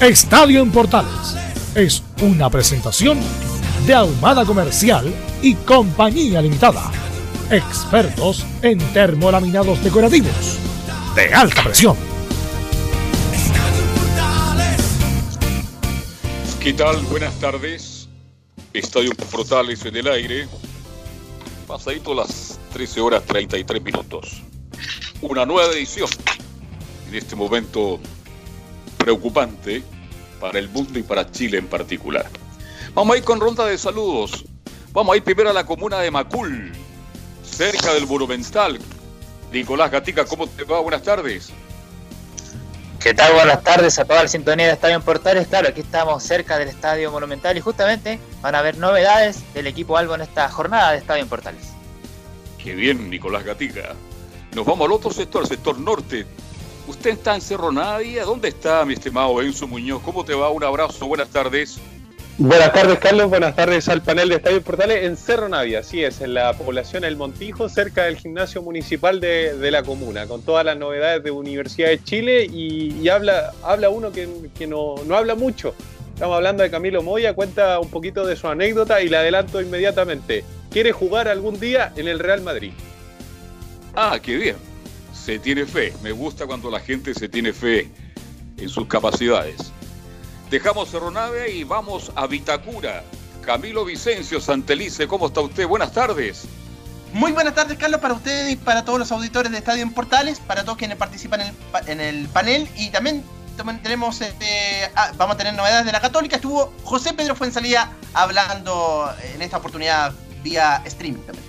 Estadio en Portales es una presentación de Ahumada Comercial y Compañía Limitada. Expertos en termolaminados decorativos de alta presión. ¿Qué tal? Buenas tardes. Estadio Portales en el aire. Pasadito las 13 horas 33 minutos. Una nueva edición. En este momento preocupante para el mundo y para Chile en particular. Vamos a ir con ronda de saludos. Vamos a ir primero a la comuna de Macul, cerca del Monumental. Nicolás Gatica, ¿cómo te va? Buenas tardes. ¿Qué tal? Buenas tardes a toda la sintonía de Estadio en Portales. Claro, aquí estamos cerca del Estadio Monumental y justamente van a haber novedades del equipo Albo en esta jornada de Estadio en Portales. Qué bien, Nicolás Gatica. Nos vamos al otro sector, el sector norte. Usted está en Cerro Navia. ¿Dónde está, mi estimado Enzo Muñoz? ¿Cómo te va? Un abrazo, buenas tardes. Buenas tardes, Carlos. Buenas tardes al panel de Estadio Portales en Cerro Navia. Así es, en la población El Montijo, cerca del gimnasio municipal de, de la comuna, con todas las novedades de Universidad de Chile. Y, y habla, habla uno que, que no, no, habla mucho. Estamos hablando de Camilo Moya, cuenta un poquito de su anécdota y le adelanto inmediatamente. Quiere jugar algún día en el Real Madrid. Ah, qué bien. Se tiene fe. Me gusta cuando la gente se tiene fe en sus capacidades. Dejamos Cerro Nave y vamos a Vitacura. Camilo Vicencio Santelice, ¿cómo está usted? Buenas tardes. Muy buenas tardes, Carlos, para ustedes y para todos los auditores de Estadio en Portales, para todos quienes participan en el, en el panel y también tenemos, este, ah, vamos a tener novedades de la Católica. Estuvo José Pedro Fuensalía hablando en esta oportunidad vía streaming también.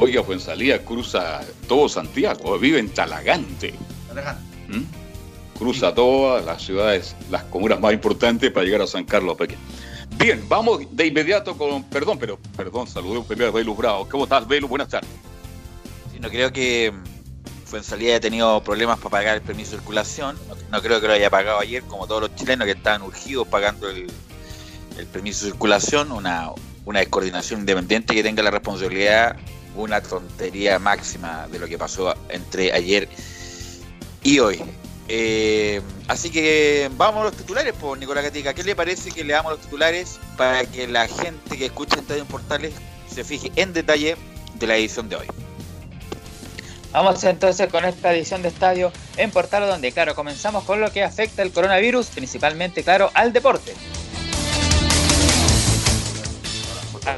Oiga, Fuensalía cruza todo Santiago, vive en Talagante. Talagante. ¿Mm? cruza todas las ciudades, las comunas más importantes para llegar a San Carlos. Bien, vamos de inmediato con, perdón, pero, perdón, saludé primero a Velu Bravo. ¿Cómo estás, Velu? Buenas tardes. Sí, no creo que Fuensalida haya tenido problemas para pagar el permiso de circulación. No, no, creo que lo haya pagado ayer, como todos los chilenos que estaban urgidos pagando el, el permiso de circulación. Una, una descoordinación independiente que tenga la responsabilidad, una tontería máxima de lo que pasó entre ayer y hoy. Eh, así que vamos a los titulares, por Nicolás Gatica. ¿Qué le parece que le damos los titulares para que la gente que escucha Estadio en Portales se fije en detalle de la edición de hoy? Vamos entonces con esta edición de Estadio en Portales, donde, claro, comenzamos con lo que afecta el coronavirus, principalmente, claro, al deporte.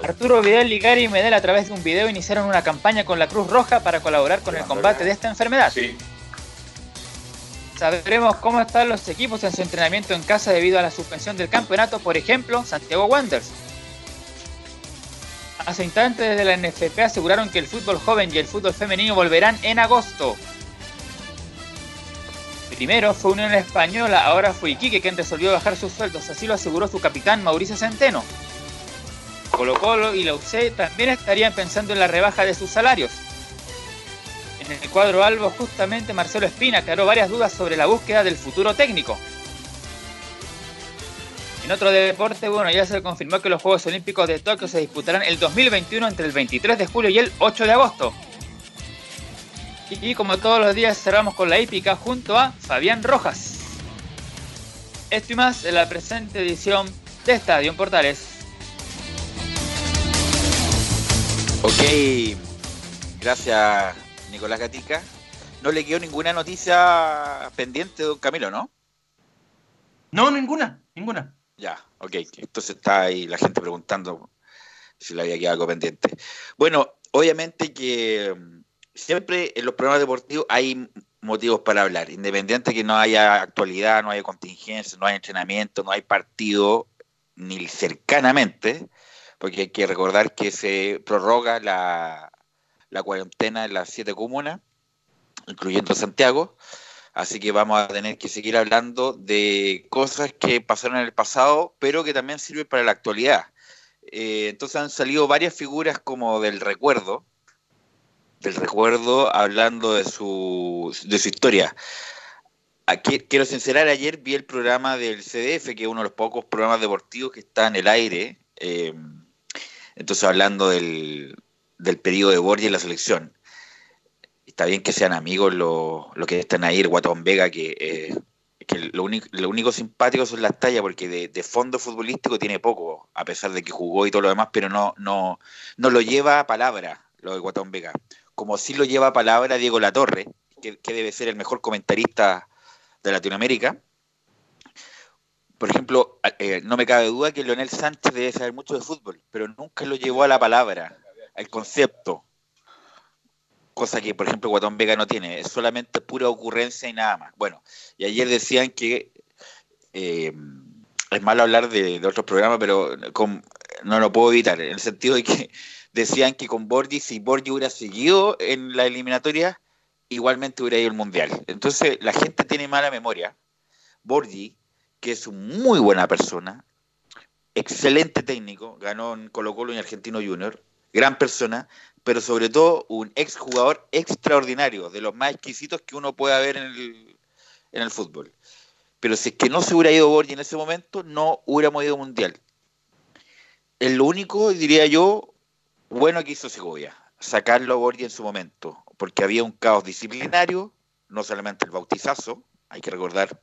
Arturo Vidal y Gary Medel a través de un video iniciaron una campaña con la Cruz Roja para colaborar con el combate de esta enfermedad. Sí. Sabremos cómo están los equipos en su entrenamiento en casa debido a la suspensión del campeonato, por ejemplo, Santiago Wanderers. Hace instantes desde la NFP aseguraron que el fútbol joven y el fútbol femenino volverán en agosto. Primero fue Unión Española, ahora fue Iquique quien resolvió bajar sus sueldos, así lo aseguró su capitán Mauricio Centeno. Colo Colo y la UC también estarían pensando en la rebaja de sus salarios. En el cuadro Albo, justamente Marcelo Espina aclaró varias dudas sobre la búsqueda del futuro técnico. En otro deporte, bueno, ya se confirmó que los Juegos Olímpicos de Tokio se disputarán el 2021 entre el 23 de julio y el 8 de agosto. Y como todos los días cerramos con la hípica junto a Fabián Rojas. Esto y más en la presente edición de Estadio en Portales. Ok, gracias Nicolás Gatica. No le quedó ninguna noticia pendiente, don Camilo, ¿no? No, ninguna, ninguna. Ya, ok. Entonces está ahí la gente preguntando si le había quedado algo pendiente. Bueno, obviamente que mm, siempre en los programas deportivos hay motivos para hablar, independiente que no haya actualidad, no haya contingencia, no haya entrenamiento, no hay partido, ni cercanamente, porque hay que recordar que se prorroga la, cuarentena en las siete comunas, incluyendo Santiago, así que vamos a tener que seguir hablando de cosas que pasaron en el pasado, pero que también sirven para la actualidad. Eh, entonces han salido varias figuras como del recuerdo, del recuerdo hablando de su, de su historia. Aquí, quiero sincerar, ayer vi el programa del CDF, que es uno de los pocos programas deportivos que está en el aire. Eh, entonces, hablando del, del periodo de Borges en la selección. Está bien que sean amigos los, que están ahí, el Guatón Vega, que, eh, lo, único, lo único simpático son las tallas, porque de, fondo futbolístico tiene poco, a pesar de que jugó y todo lo demás, pero no, no, no lo lleva a palabra lo de Guatón Vega. Como sí lo lleva a palabra Diego Latorre, que, que debe ser el mejor comentarista de Latinoamérica. Por ejemplo, eh, no me cabe duda que Leonel Sánchez debe saber mucho de fútbol, pero nunca lo llevó a la palabra, al concepto. Cosa que, por ejemplo, Guatón Vega no tiene, es solamente pura ocurrencia y nada más. Bueno, y ayer decían que eh, es malo hablar de, otros programas, pero no lo puedo evitar, en el sentido de que decían que con Borgi, si Borgi hubiera seguido en la eliminatoria, igualmente hubiera ido al Mundial. Entonces, la gente tiene mala memoria. Borgi, que es muy buena persona, excelente técnico, ganó en Colo Colo y Argentino Junior, gran persona, pero sobre todo un exjugador extraordinario, de los más exquisitos que uno pueda ver en el, en el fútbol. Pero si es que no se hubiera ido Borgi en ese momento, no hubiéramos ido mundial. Es lo único, diría yo, bueno que hizo Segovia, sacarlo a Borgi en su momento, porque había un caos disciplinario, no solamente el bautizazo, hay que recordar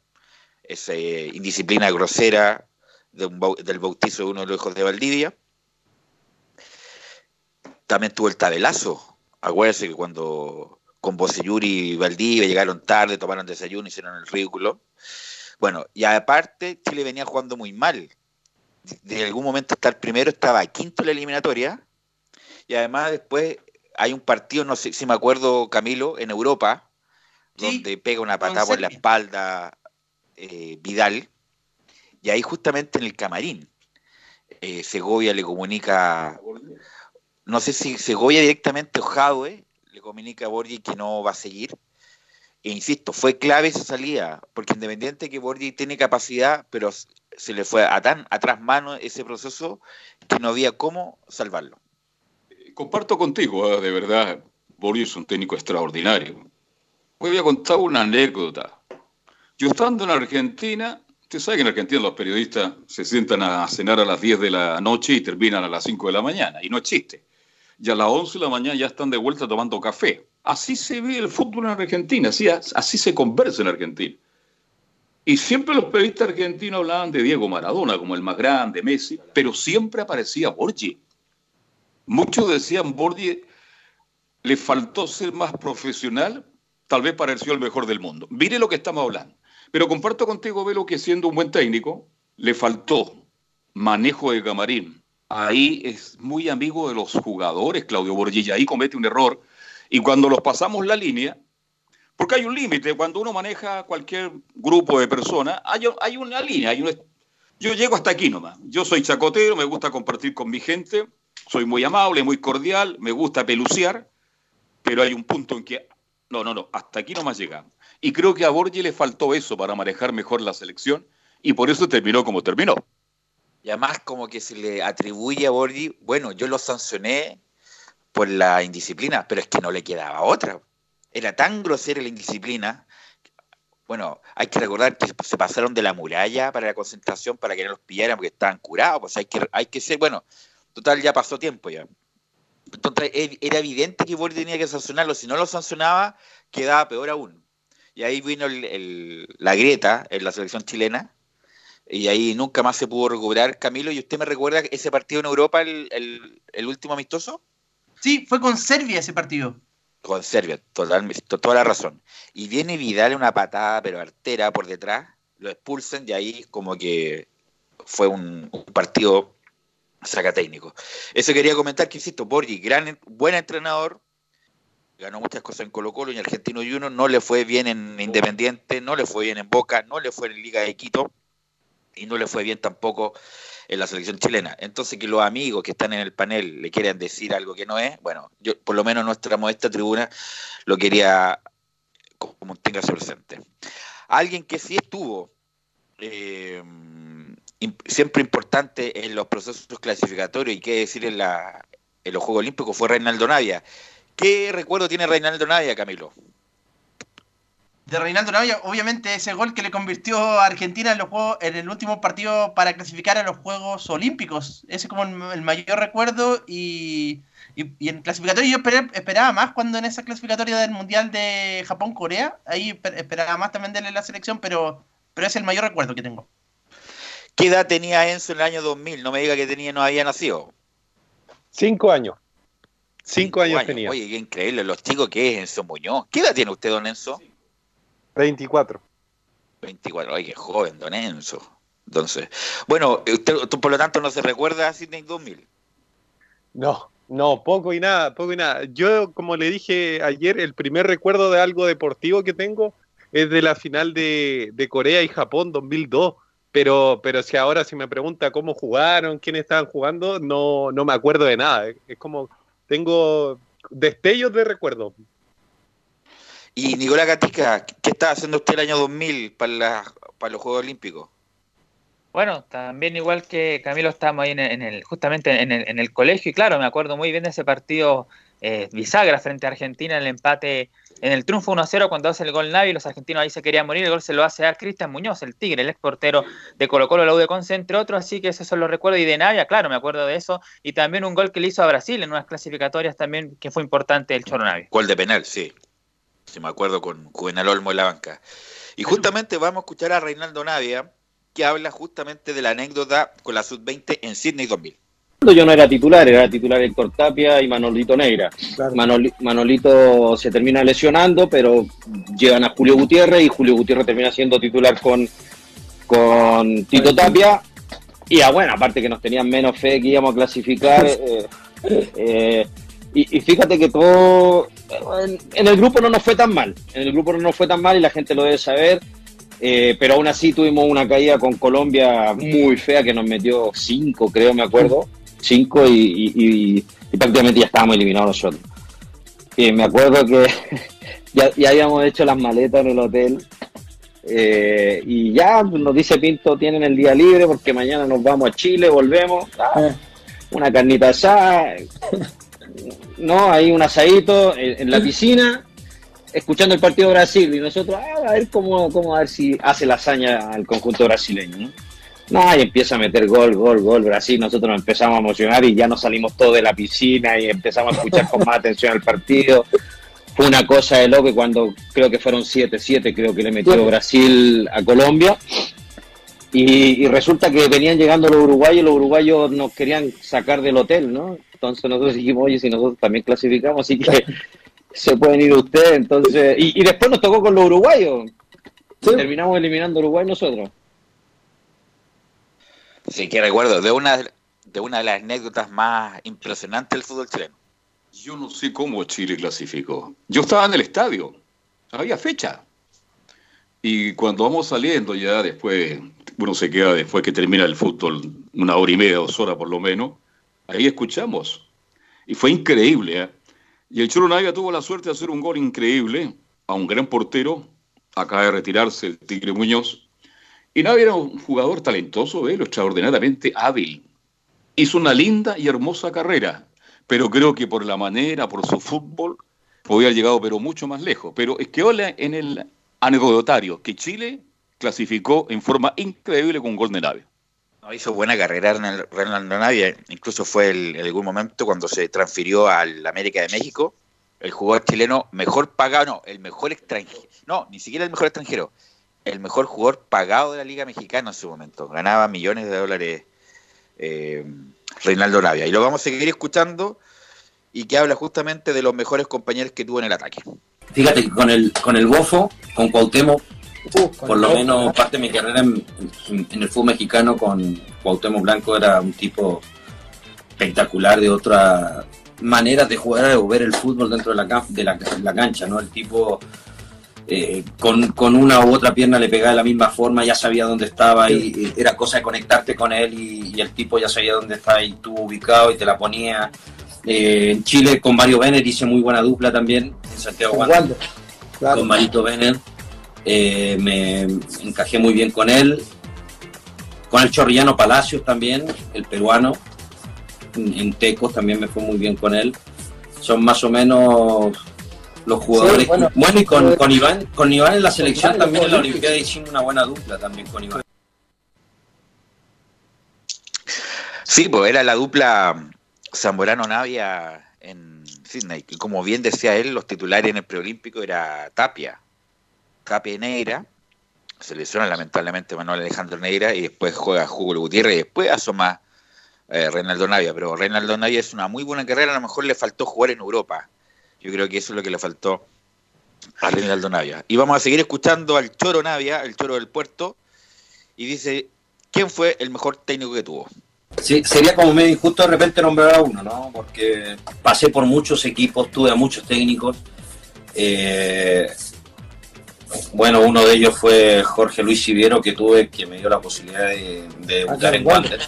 esa indisciplina grosera del bautizo de uno de los hijos de Valdivia. También tuvo el tabelazo. Acuérdense que cuando con Bocelluri y Valdivia llegaron tarde, tomaron desayuno, hicieron el ridículo. Bueno, y aparte, Chile venía jugando muy mal. De algún momento estar primero, estaba quinto en la eliminatoria. Y además después hay un partido, no sé si me acuerdo, Camilo, en Europa, donde pega una patada por la espalda eh, Vidal. Y ahí justamente en el camarín, eh, Segovia le comunica, no sé si Segovia directamente o Jadwe le comunica a Borgi que no va a seguir. E insisto, fue clave esa salida, porque independiente que Borgi tiene capacidad, pero se le fue a tan atrás mano ese proceso que no había cómo salvarlo. Comparto contigo, ¿eh? de verdad, Borgi es un técnico extraordinario. Voy a contar una anécdota. Yo estando en Argentina, Usted sabe que en Argentina los periodistas se sientan a cenar a las 10 de la noche y terminan a las 5 de la mañana, y no existe. Y a las 11 de la mañana ya están de vuelta tomando café. Así se ve el fútbol en Argentina, así, así se conversa en Argentina. Y siempre los periodistas argentinos hablaban de Diego Maradona como el más grande, Messi, pero siempre aparecía Borgi. Muchos decían Borgi le faltó ser más profesional, tal vez pareció el mejor del mundo. Mire lo que estamos hablando. Pero comparto contigo, Velo, que siendo un buen técnico, le faltó manejo de camarín. Ahí es muy amigo de los jugadores, Claudio Borgilla. Ahí comete un error. Y cuando los pasamos la línea, porque hay un límite, cuando uno maneja cualquier grupo de personas, hay, una línea. Hay Yo llego hasta aquí nomás. Yo soy chacotero, me gusta compartir con mi gente, soy muy amable, muy cordial, me gusta peluciar, pero hay un punto en que, no, no, no, hasta aquí nomás llegamos. Y creo que a Borgi le faltó eso para manejar mejor la selección y por eso terminó como terminó. Y además como que se le atribuye a Borgi, bueno, yo lo sancioné por la indisciplina, pero es que no le quedaba otra. Era tan grosera la indisciplina. Bueno, hay que recordar que se pasaron de la muralla para la concentración para que no los pillaran porque estaban curados. Pues hay que, hay que ser, bueno, total ya pasó tiempo ya. Entonces era evidente que Borgi tenía que sancionarlo. Si no lo sancionaba, quedaba peor aún. Y ahí vino la grieta en la selección chilena. Y ahí nunca más se pudo recuperar. Camilo, ¿y usted me recuerda ese partido en Europa, el, último amistoso? Sí, fue con Serbia ese partido. Con Serbia, totalmente, toda la razón. Y viene Vidal una patada, pero artera por detrás, lo expulsen y ahí como que fue un, partido saca técnico. Eso quería comentar que, insisto, Borgi, gran, buen entrenador, ganó muchas cosas en Colo Colo y en Argentino Junior, no le fue bien en Independiente, no le fue bien en Boca, no le fue en Liga de Quito y no le fue bien tampoco en la selección chilena. Entonces que los amigos que están en el panel le quieran decir algo que no es, bueno, yo por lo menos nuestra modesta tribuna lo quería como tenga presente. Alguien que sí estuvo eh, siempre importante en los procesos clasificatorios y qué decir en, la, en los Juegos Olímpicos fue Reinaldo Navia. ¿Qué recuerdo tiene Reinaldo Navia, Camilo? de Reinaldo Navia, obviamente ese gol que le convirtió a Argentina en, los juegos, en el último partido para clasificar a los Juegos Olímpicos. Ese es como el, mayor recuerdo y, y, en clasificatorio yo esperaba más cuando en esa clasificatoria del Mundial de Japón-Corea, ahí esperaba más también de la selección, pero, pero es el mayor recuerdo que tengo. ¿Qué edad tenía Enzo en el año 2000? No me diga que tenía no había nacido. Cinco años. Cinco, años, tenía. Oye, qué increíble. Los chicos que es Enzo Muñoz. ¿Qué edad tiene usted, don Enzo? 24. 24, ay, qué joven, don Enzo. Entonces, bueno, usted por lo tanto no se recuerda a Sydney 2000. No, no, poco y nada, poco y nada. Yo, como le dije ayer, el primer recuerdo de algo deportivo que tengo es de la final de, Corea y Japón 2002. Pero, pero si ahora si me pregunta cómo jugaron, quiénes estaban jugando, no, no me acuerdo de nada. Es como, tengo destellos de recuerdo. Y Nicolás Gatica, ¿qué estaba haciendo usted el año 2000 para, para los Juegos Olímpicos? Bueno, también igual que Camilo estábamos ahí en el, justamente en el, en el, colegio y claro, me acuerdo muy bien de ese partido eh, bisagra frente a Argentina, el empate en el triunfo 1-0 cuando hace el gol Navi, los argentinos ahí se querían morir, el gol se lo hace a Cristian Muñoz, el Tigre, el ex portero de Colo Colo, la U de Conce, entre otros, así que esos son los recuerdos, y de Navia, claro, me acuerdo de eso, y también un gol que le hizo a Brasil en unas clasificatorias también, que fue importante el Choro Navi. Gol de penal, sí si me acuerdo, con Juvenal Olmo en la banca. Y justamente vamos a escuchar a Reinaldo Navia, que habla justamente de la anécdota con la Sub-20 en Sydney 2000. Yo no era titular, era titular Héctor Tapia y Manolito Negra. Manolito se termina lesionando, pero llevan a Julio Gutiérrez y Julio Gutiérrez termina siendo titular con, con Tito Tapia. Y ah, bueno, aparte que nos tenían menos fe que íbamos a clasificar, eh, eh, y, fíjate que todo. En, el grupo no nos fue tan mal. En el grupo no nos fue tan mal y la gente lo debe saber. Eh, pero aún así tuvimos una caída con Colombia muy fea que nos metió cinco, creo, me acuerdo. Cinco y, prácticamente ya estábamos eliminados nosotros. Y me acuerdo que ya, habíamos hecho las maletas en el hotel. Eh, y ya nos dice Pinto, tienen el día libre porque mañana nos vamos a Chile, volvemos. Ah, una carnita asada. no, hay un asadito en, la piscina, escuchando el partido de Brasil y nosotros, ah, a ver cómo, cómo a ver si hace la hazaña al conjunto brasileño, ¿no? Y empieza a meter gol, gol, gol, Brasil, nosotros nos empezamos a emocionar y ya nos salimos todos de la piscina y empezamos a escuchar con más atención al partido. Fue una cosa de loco cuando creo que fueron 7-7, creo que le metió Brasil a Colombia. Y, y, resulta que venían llegando los uruguayos, los uruguayos nos querían sacar del hotel, ¿no? Entonces nosotros dijimos, oye, si nosotros también clasificamos, así que se pueden ir ustedes. Entonces, y, después nos tocó con los uruguayos. Terminamos eliminando a Uruguay nosotros. Sí, que recuerdo de una de una de las anécdotas más impresionantes del fútbol chileno. Yo no sé cómo Chile clasificó. Yo estaba en el estadio, había fecha. Y cuando vamos saliendo ya después, uno se queda después que termina el fútbol, una hora y media, dos horas por lo menos, Ahí escuchamos. Y fue increíble. ¿eh? Y el Cholo Navia tuvo la suerte de hacer un gol increíble a un gran portero. Acaba de retirarse el Tigre Muñoz. Y Navia era un jugador talentoso, extraordinariamente hábil. Hizo una linda y hermosa carrera. Pero creo que por la manera, por su fútbol, podía haber llegado pero mucho más lejos. Pero es que hola en el anecdotario que Chile clasificó en forma increíble con gol de Navia hizo buena carrera en el Real Navia, incluso fue en algún momento cuando se transfirió al América de México, el jugador chileno mejor pagado, no, el mejor extranjero, no, ni siquiera el mejor extranjero, el mejor jugador pagado de la Liga Mexicana en su momento, ganaba millones de dólares eh, Reinaldo Navia. Y lo vamos a seguir escuchando y que habla justamente de los mejores compañeros que tuvo en el ataque. Fíjate que con el, con el Bofo, con Cuauhtémoc, por lo menos parte de mi carrera en, el fútbol mexicano con Cuauhtémoc Blanco era un tipo espectacular de otra manera de jugar o ver el fútbol dentro de la, de la, cancha, ¿no? El tipo eh, con, una u otra pierna le pegaba de la misma forma, ya sabía dónde estaba y, era cosa de conectarte con él y, el tipo ya sabía dónde estaba y tú ubicado y te la ponía. Eh, en Chile con Mario Benner hice muy buena dupla también, en Santiago Wander, con Marito Benner. Eh, me encajé muy bien con él. Con el Chorrillano Palacios también, el peruano. En, Tecos también me fue muy bien con él. Son más o menos los jugadores. bueno, y con, con, Iván, con Iván en la selección también en la Olimpiada hicimos una buena dupla también con Iván. Sí, pues era la dupla Zamorano-Navia en Sydney. Y como bien decía él, los titulares en el preolímpico era Tapia, Tapia y Neira. Se lesiona lamentablemente Manuel Alejandro Neira y después juega Hugo Gutiérrez y después asoma eh, Reinaldo Navia. Pero Reinaldo Navia es una muy buena carrera, a lo mejor le faltó jugar en Europa. Yo creo que eso es lo que le faltó a Reinaldo Navia. Y vamos a seguir escuchando al Choro Navia, el Choro del Puerto, y dice, ¿quién fue el mejor técnico que tuvo? Sí, sería como medio injusto de repente nombrar a uno, ¿no? Porque pasé por muchos equipos, tuve a muchos técnicos. Eh, bueno, uno de ellos fue Jorge Luis Siviero, que tuve, que me dio la posibilidad de, debutar en Wander.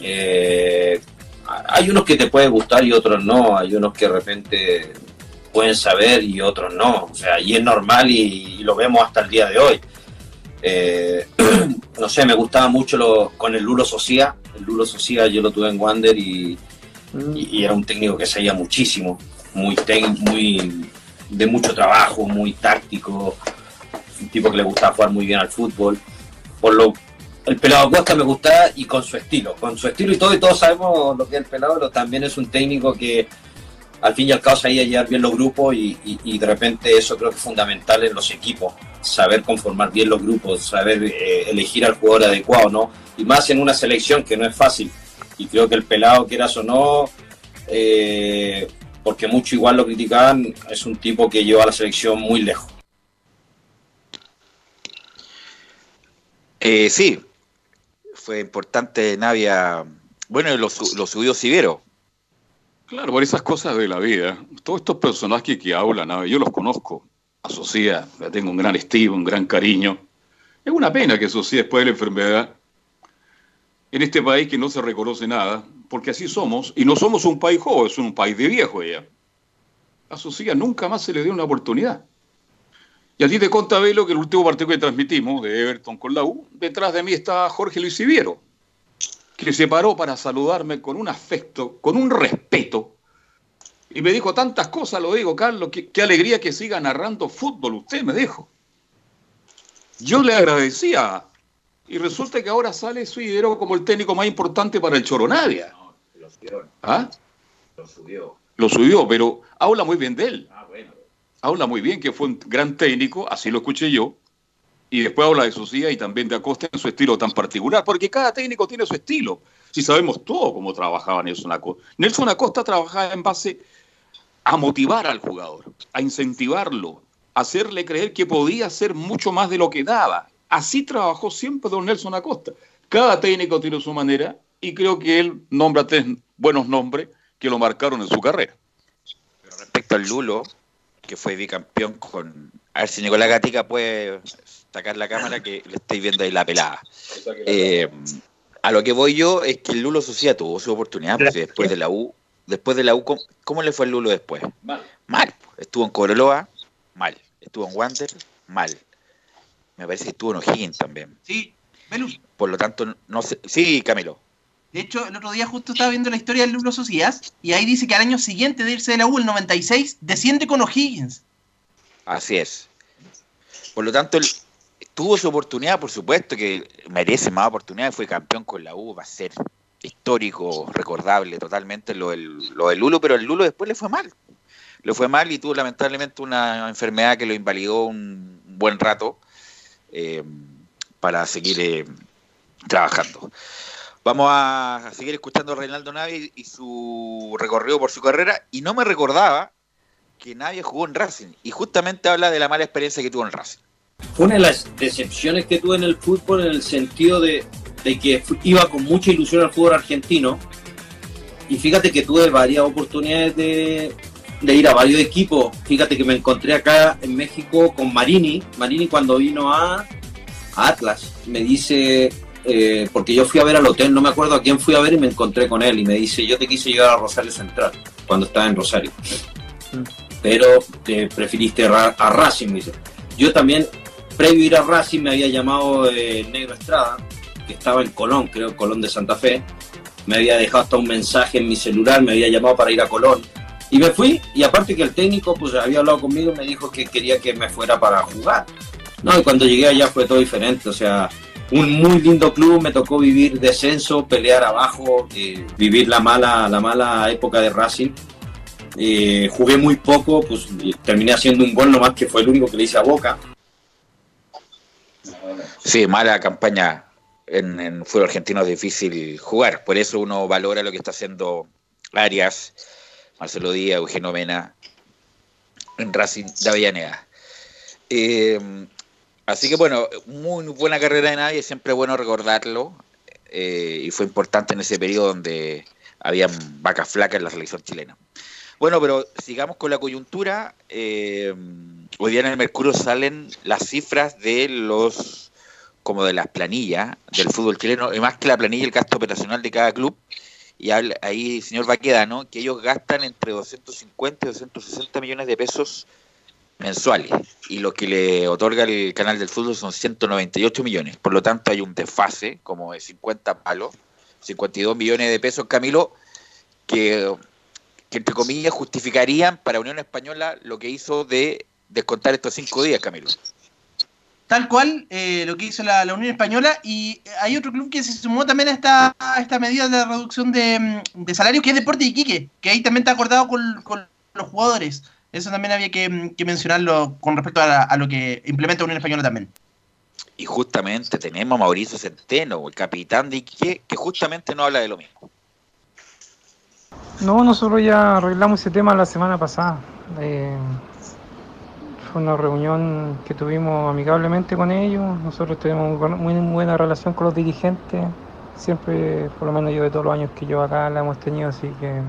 Eh, hay unos que te pueden gustar y otros no. Hay unos que de repente pueden saber y otros no. O sea, y es normal y lo vemos hasta el día de hoy. Eh, no sé, me gustaba mucho lo, con el Lulo Socia. El Lulo Socia yo lo tuve en Wander y, era un técnico que sabía muchísimo, muy, muy de mucho trabajo, muy táctico, un tipo que le gustaba jugar muy bien al fútbol. Por lo el pelado Costa me gustaba y con su estilo, con su estilo y todo, y todos sabemos lo que es el pelado, pero también es un técnico que al fin y al cabo sabía llevar bien los grupos y, de repente eso creo que es fundamental en los equipos, saber conformar bien los grupos, saber eh, elegir al jugador adecuado, ¿no? Y más en una selección que no es fácil. Y creo que el pelado, quieras o no, eh, porque mucho igual lo criticaban, es un tipo que lleva a la selección muy lejos. Eh, sí, fue importante Navia. Bueno, lo, lo subió Sibero Claro, por esas cosas de la vida. Todos estos personajes que hablan, yo los conozco. A le tengo un gran estima, un gran cariño. Es una pena que Socia, después de la enfermedad, en este país que no se reconoce nada, porque así somos, y no somos un país joven, es un país de viejo ya. A nunca más se le dio una oportunidad. Y a ti te conta, Velo, que el último partido que transmitimos de Everton con la U, detrás de mí está Jorge Luis Siviero que se paró para saludarme con un afecto, con un respeto. Y me dijo tantas cosas, lo digo, Carlos, qué, alegría que siga narrando fútbol, usted me dijo. Yo le agradecía. Y resulta que ahora sale Suidero como el técnico más importante para el Choronadia. No, lo subió. ¿Ah? Lo subió. Lo subió, pero habla muy bien de él. Habla muy bien que fue un gran técnico, así lo escuché yo y después habla de Socia y también de Acosta en su estilo tan particular, porque cada técnico tiene su estilo. Si sabemos todo cómo trabajaba Nelson Acosta. Nelson Acosta trabajaba en base a motivar al jugador, a incentivarlo, a hacerle creer que podía hacer mucho más de lo que daba. Así trabajó siempre don Nelson Acosta. Cada técnico tiene su manera y creo que él nombra tres buenos nombres que lo marcaron en su carrera. Pero respecto al Lulo, que fue bicampeón con... A ver si Nicolás Gatica puede sacar la cámara que le estáis viendo ahí la pelada. Eh, a lo que voy yo es que el Lulo Socia tuvo su oportunidad, porque después de la U, después de la U, ¿cómo, le fue el Lulo después? Mal. Mal. Estuvo en Coroloa, mal. Estuvo en Wander, mal. Me parece que estuvo en O'Higgins también. Sí, Por lo tanto, no sé. Sí, Camilo. De hecho, el otro día justo estaba viendo la historia del Lulo Socias y ahí dice que al año siguiente de irse de la U, el 96, desciende con O'Higgins. Así es. Por lo tanto, tuvo su oportunidad, por supuesto que merece más oportunidades, fue campeón con la U, va a ser histórico, recordable totalmente lo del, lo del Lulo, pero el Lulo después le fue mal. Le fue mal y tuvo lamentablemente una enfermedad que lo invalidó un buen rato eh, para seguir eh, trabajando. Vamos a seguir escuchando a Reinaldo Navi y su recorrido por su carrera. Y no me recordaba que nadie jugó en Racing. Y justamente habla de la mala experiencia que tuvo en Racing. fue una de las decepciones que tuve en el fútbol en el sentido de, que iba con mucha ilusión al fútbol argentino. Y fíjate que tuve varias oportunidades de, de ir a varios equipos. Fíjate que me encontré acá en México con Marini. Marini cuando vino a, Atlas me dice, eh, porque yo fui a ver al hotel, no me acuerdo a quién fui a ver y me encontré con él y me dice, yo te quise llevar a Rosario Central cuando estaba en Rosario. Pero te preferiste a Racing, me dice. Yo también, previo a ir a Racing, me había llamado eh, Negro Estrada, que estaba en Colón, creo, Colón de Santa Fe. Me había dejado hasta un mensaje en mi celular, me había llamado para ir a Colón y me fui, y aparte que el técnico pues había hablado conmigo y me dijo que quería que me fuera para jugar. No, y cuando llegué allá fue todo diferente, o sea, un muy lindo club, me tocó vivir descenso, pelear abajo, eh, vivir la mala, la mala época de Racing. Eh, jugué muy poco, pues terminé haciendo un gol nomás que fue el único que le hice a Boca. Sí, mala campaña en, en fútbol argentino es difícil jugar, por eso uno valora lo que está haciendo Arias Marcelo Díaz, Eugenio Mena, en Racing de Avellaneda. Eh, así que bueno, muy buena carrera de nadie, siempre bueno recordarlo. Eh, y fue importante en ese periodo donde habían vacas flacas en la selección chilena. Bueno, pero sigamos con la coyuntura. Eh, hoy día en el Mercurio salen las cifras de los, como de las planillas del fútbol chileno, y más que la planilla, el gasto operacional de cada club y ahí, señor Baquedano, que ellos gastan entre 250 y 260 millones de pesos mensuales y lo que le otorga el canal del fútbol son 198 millones. Por lo tanto, hay un desfase como de 50 palos, 52 millones de pesos, Camilo, que, entre comillas justificarían para Unión Española lo que hizo de descontar estos cinco días, Camilo. Tal cual eh, lo que hizo la, Unión Española. Y hay otro club que se sumó también a esta, esta medida de reducción de, de salario, que es Deporte Iquique, que ahí también está acordado con, los jugadores. Eso también había que, mencionarlo con respecto a, lo que implementa Unión Española también. Y justamente tenemos a Mauricio Centeno, el capitán de Iquique, que justamente no habla de lo mismo. No, nosotros ya arreglamos ese tema la semana pasada. Eh, fue una reunión que tuvimos amigablemente con ellos. Nosotros tenemos muy buena relación con los dirigentes. Siempre, por lo menos yo de todos los años que yo acá la hemos tenido, así que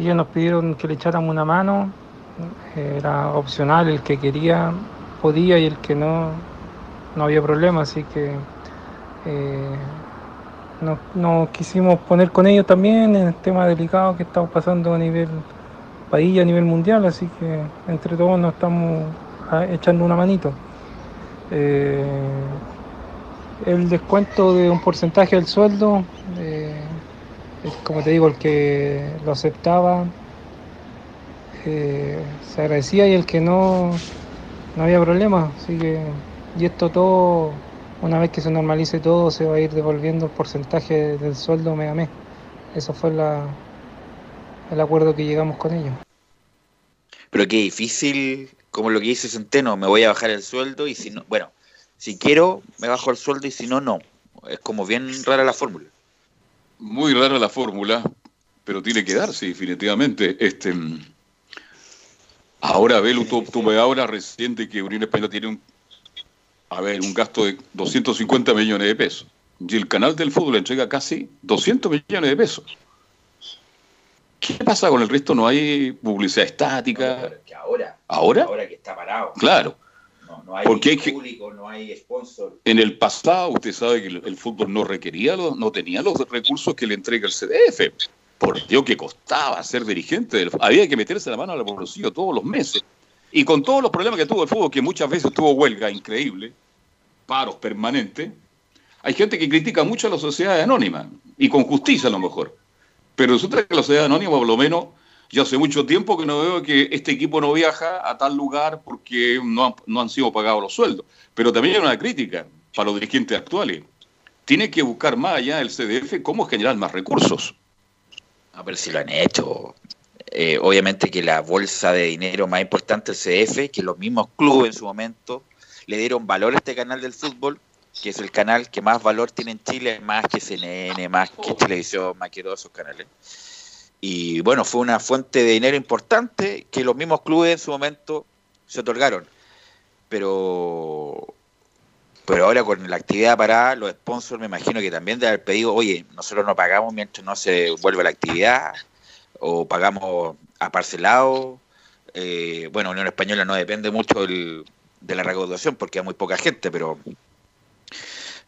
ellos nos pidieron que le echáramos una mano. Era opcional, el que quería podía y el que no, no había problema, así que eh, nos, quisimos poner con ellos también en el tema delicado que estamos pasando a nivel país a nivel mundial, así que entre todos nos estamos ah, echando una manito. Eh, el descuento de un porcentaje del sueldo, eh, como te digo, el que lo aceptaba se agradecía y el que no, no había problema. Así que, y esto todo, una vez que se normalice todo, se va a ir devolviendo el porcentaje del sueldo mes a mes. Eso fue la, el acuerdo que llegamos con ellos. Pero qué difícil, como lo que dice Centeno, me voy a bajar el sueldo y si no, bueno, si quiero me bajo el sueldo y si no, no. Es como bien rara la fórmula. Muy rara la fórmula, pero tiene que darse definitivamente. Este, ahora, Belu, tuve ahora reciente que Unión Española tiene un, a ver, un gasto de 250 millones de pesos. Y el canal del fútbol entrega casi 200 millones de pesos. ¿Qué pasa con el resto? ¿No hay publicidad estática? ahora, ahora. Ahora que está parado. Claro. No, hay Porque público, no hay sponsor. En el pasado, usted sabe que el, fútbol no requería, no tenía los recursos que le entrega el CDF. Por Dios que costaba ser dirigente. Del, había que meterse la mano al bolsillo todos los meses. Y con todos los problemas que tuvo el fútbol, que muchas veces tuvo huelga increíble, paros permanentes, hay gente que critica mucho a la sociedad anónima, y con justicia a lo mejor. Pero resulta que la sociedad anónima, por lo menos, yo hace mucho tiempo que no veo que este equipo no viaja a tal lugar porque no han, sido pagados los sueldos. Pero también hay una crítica para los dirigentes actuales. Tiene que buscar más allá del CDF cómo generar más recursos. A ver si lo han hecho. Eh, obviamente que la bolsa de dinero más importante, el CDF, que los mismos clubes en su momento le dieron valor a este canal del fútbol, que es el canal que más valor tiene en Chile, más que CNN, más que Televisión, más que todos esos canales. Y bueno, fue una fuente de dinero importante que los mismos clubes en su momento se otorgaron. pero pero ahora con la actividad parada, los sponsors me imagino que también deben haber pedido, oye, nosotros no pagamos mientras no se vuelve la actividad, o pagamos a parcelado. Eh, bueno, Unión Española no depende mucho de la recaudación porque hay muy poca gente, pero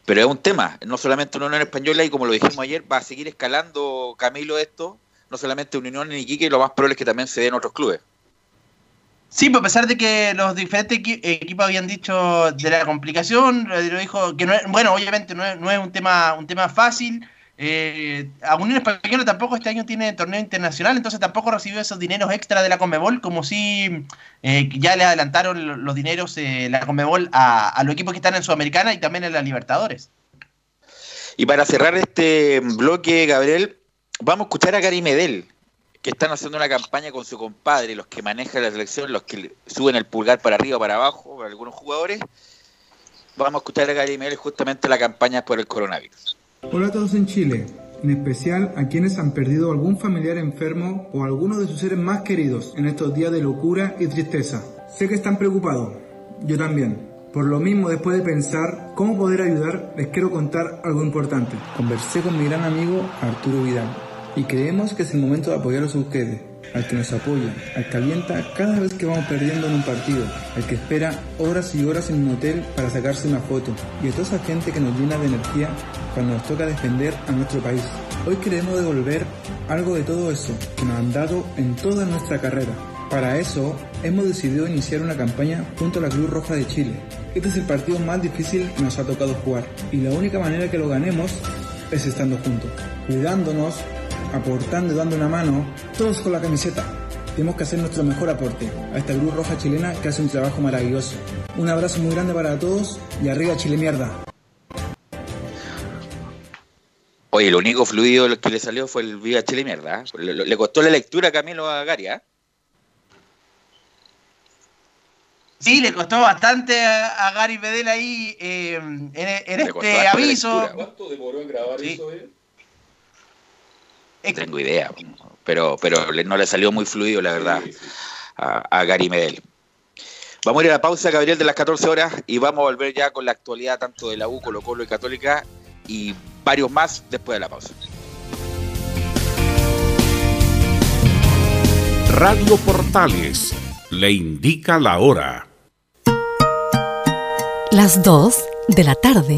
pero es un tema, no solamente una Unión Española y como lo dijimos ayer, va a seguir escalando Camilo esto, no solamente Unión en Iquique, lo más probable es que también se den otros clubes. Sí, pues, a pesar de que los diferentes equipos habían dicho de la complicación, lo dijo que no bueno, obviamente no es, no es un tema un tema fácil. Eh, a Unión Española tampoco este año tiene torneo internacional, entonces tampoco recibió esos dineros extra de la Conmebol, como si eh, ya le adelantaron los dineros eh, la Conmebol a, a los equipos que están en Sudamericana y también en la Libertadores. Y para cerrar este bloque, Gabriel, vamos a escuchar a Gary Medel, que están haciendo una campaña con su compadre, los que manejan la selección, los que suben el pulgar para arriba o para abajo, para algunos jugadores. Vamos a escuchar a Gary Medel justamente la campaña por el coronavirus. Hola a todos en Chile, en especial a quienes han perdido algún familiar enfermo o alguno de sus seres más queridos en estos días de locura y tristeza. Sé que están preocupados, yo también. Por lo mismo, después de pensar cómo poder ayudar, les quiero contar algo importante. Conversé con mi gran amigo Arturo Vidal y creemos que es el momento de apoyarlos a ustedes, al que nos apoya, al que alienta cada vez que vamos perdiendo en un partido, al que espera horas y horas en un hotel para sacarse una foto, y a toda esa gente que nos llena de energía cuando nos toca defender a nuestro país. Hoy queremos devolver algo de todo eso que nos han dado en toda nuestra carrera. Para eso, hemos decidido iniciar una campaña junto a la Cruz Roja de Chile. Este es el partido más difícil que nos ha tocado jugar, y la única manera que lo ganemos es estando juntos, cuidándonos, aportando y dando una mano, todos con la camiseta. Tenemos que hacer nuestro mejor aporte a esta Cruz Roja chilena que hace un trabajo maravilloso. Un abrazo muy grande para todos y arriba Chile mierda. Oye, el único fluido que le salió fue el Viva Chile mierda. ¿eh? Le, le, costó la lectura a Camilo a Garia. ¿eh? Sí, le costó bastante a, a Gary Bedel ahí eh, en, en este aviso. ¿Cuánto demoró en grabar Sí. eso? eh? No tengo idea, pero, pero no le salió muy fluido, la verdad, a Gary Medel. Vamos a ir a la pausa, Gabriel, de las 14 horas y vamos a volver ya con la actualidad tanto de la U, Colo Colo y Católica y varios más después de la pausa. Radio Portales le indica la hora. Las 2 de la tarde.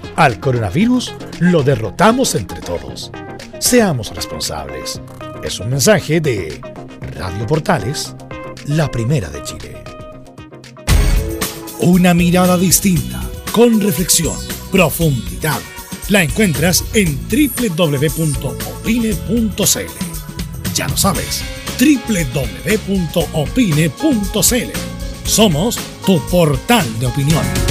al coronavirus lo derrotamos entre todos. Seamos responsables. Es un mensaje de Radio Portales, la primera de Chile. Una mirada distinta, con reflexión, profundidad. La encuentras en www.opine.cl. Ya lo sabes, www.opine.cl. Somos tu portal de opinión.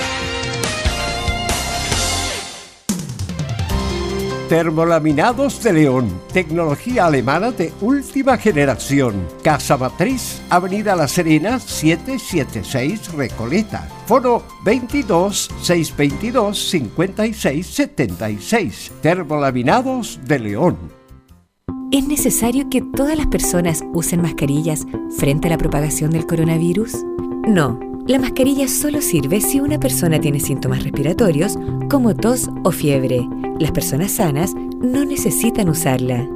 Termolaminados de León, tecnología alemana de última generación. Casa Matriz, Avenida La Serena, 776 Recoleta. Foro 22 622 56 76. Termolaminados de León. ¿Es necesario que todas las personas usen mascarillas frente a la propagación del coronavirus? No. La mascarilla solo sirve si una persona tiene síntomas respiratorios como tos o fiebre. Las personas sanas no necesitan usarla.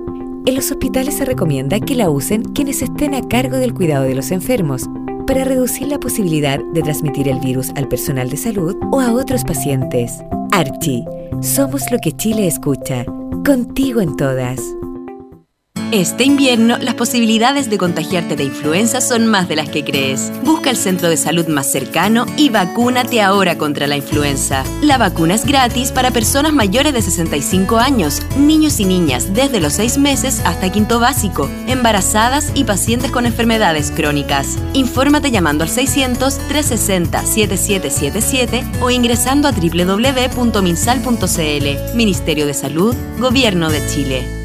En los hospitales se recomienda que la usen quienes estén a cargo del cuidado de los enfermos para reducir la posibilidad de transmitir el virus al personal de salud o a otros pacientes. Archie, somos lo que Chile escucha. Contigo en todas. Este invierno, las posibilidades de contagiarte de influenza son más de las que crees. Busca el centro de salud más cercano y vacúnate ahora contra la influenza. La vacuna es gratis para personas mayores de 65 años, niños y niñas desde los 6 meses hasta quinto básico, embarazadas y pacientes con enfermedades crónicas. Infórmate llamando al 600-360-7777 o ingresando a www.minsal.cl. Ministerio de Salud, Gobierno de Chile.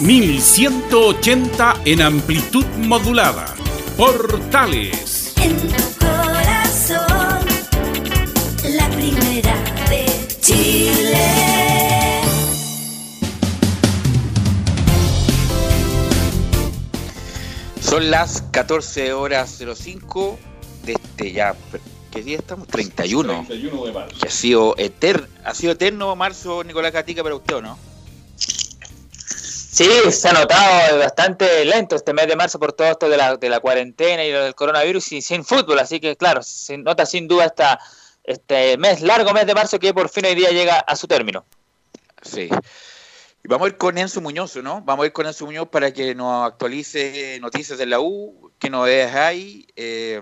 1180 en amplitud modulada. Portales. En tu corazón, la primera de Chile. Son las 14 horas 05 de este ya. ¿Qué día estamos? 31. 31 de marzo. Que ha sido, eterno, ha sido eterno marzo, Nicolás Catica, para usted, ¿o no? Sí, se ha notado bastante lento este mes de marzo por todo esto de la, de la cuarentena y lo del coronavirus y sin fútbol, así que claro, se nota sin duda esta, este mes, largo mes de marzo que por fin hoy día llega a su término. Sí. Y vamos a ir con Enzo Muñoz, ¿no? Vamos a ir con Enzo Muñoz para que nos actualice noticias de la U, qué novedades hay. Eh,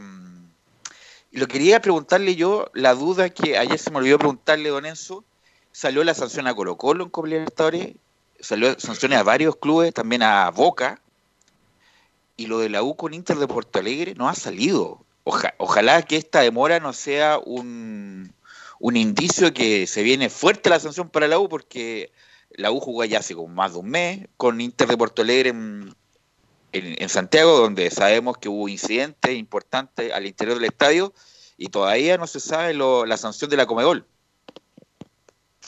y lo quería preguntarle yo, la duda que ayer se me olvidó preguntarle, don Enzo, salió la sanción a Colo Colo en Copa Libertadores, salió sanciones a varios clubes, también a Boca, y lo de la U con Inter de Porto Alegre no ha salido. Oja- ojalá que esta demora no sea un, un indicio que se viene fuerte la sanción para la U, porque la U jugó ya hace como más de un mes con Inter de Porto Alegre en, en- Santiago, donde sabemos que hubo incidentes importantes al interior del estadio y todavía no se sabe lo- la sanción de la Comedol.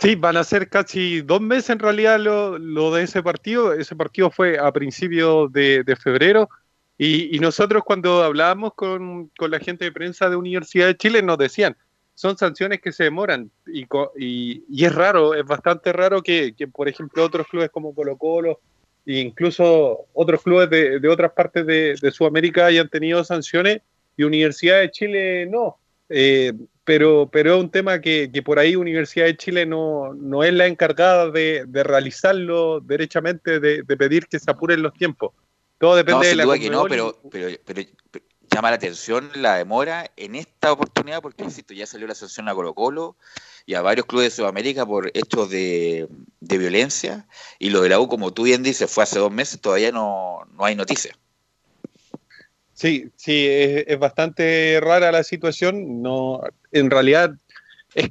Sí, van a ser casi dos meses en realidad lo, lo de ese partido. Ese partido fue a principios de, febrero y, y nosotros cuando hablábamos con, con la gente de prensa de Universidad de Chile nos decían, son sanciones que se demoran y, y, y es raro, es bastante raro que, que, por ejemplo, otros clubes como Colo Colo e incluso otros clubes de, de otras partes de, de Sudamérica hayan tenido sanciones y Universidad de Chile no. Eh, pero, pero es un tema que, que por ahí Universidad de Chile no, no es la encargada de, de realizarlo derechamente, de, de pedir que se apuren los tiempos. Todo depende no, de la duda que no, pero, pero, pero- pero llama la atención la demora en esta oportunidad, porque insisto, ya salió la sanción a Colo Colo y a varios clubes de Sudamérica por hechos de, de violencia, y lo de la U, como tú bien dices, fue hace dos meses, todavía no, no hay noticias. Sí, sí, es, bastante rara la situación. No, en realidad es,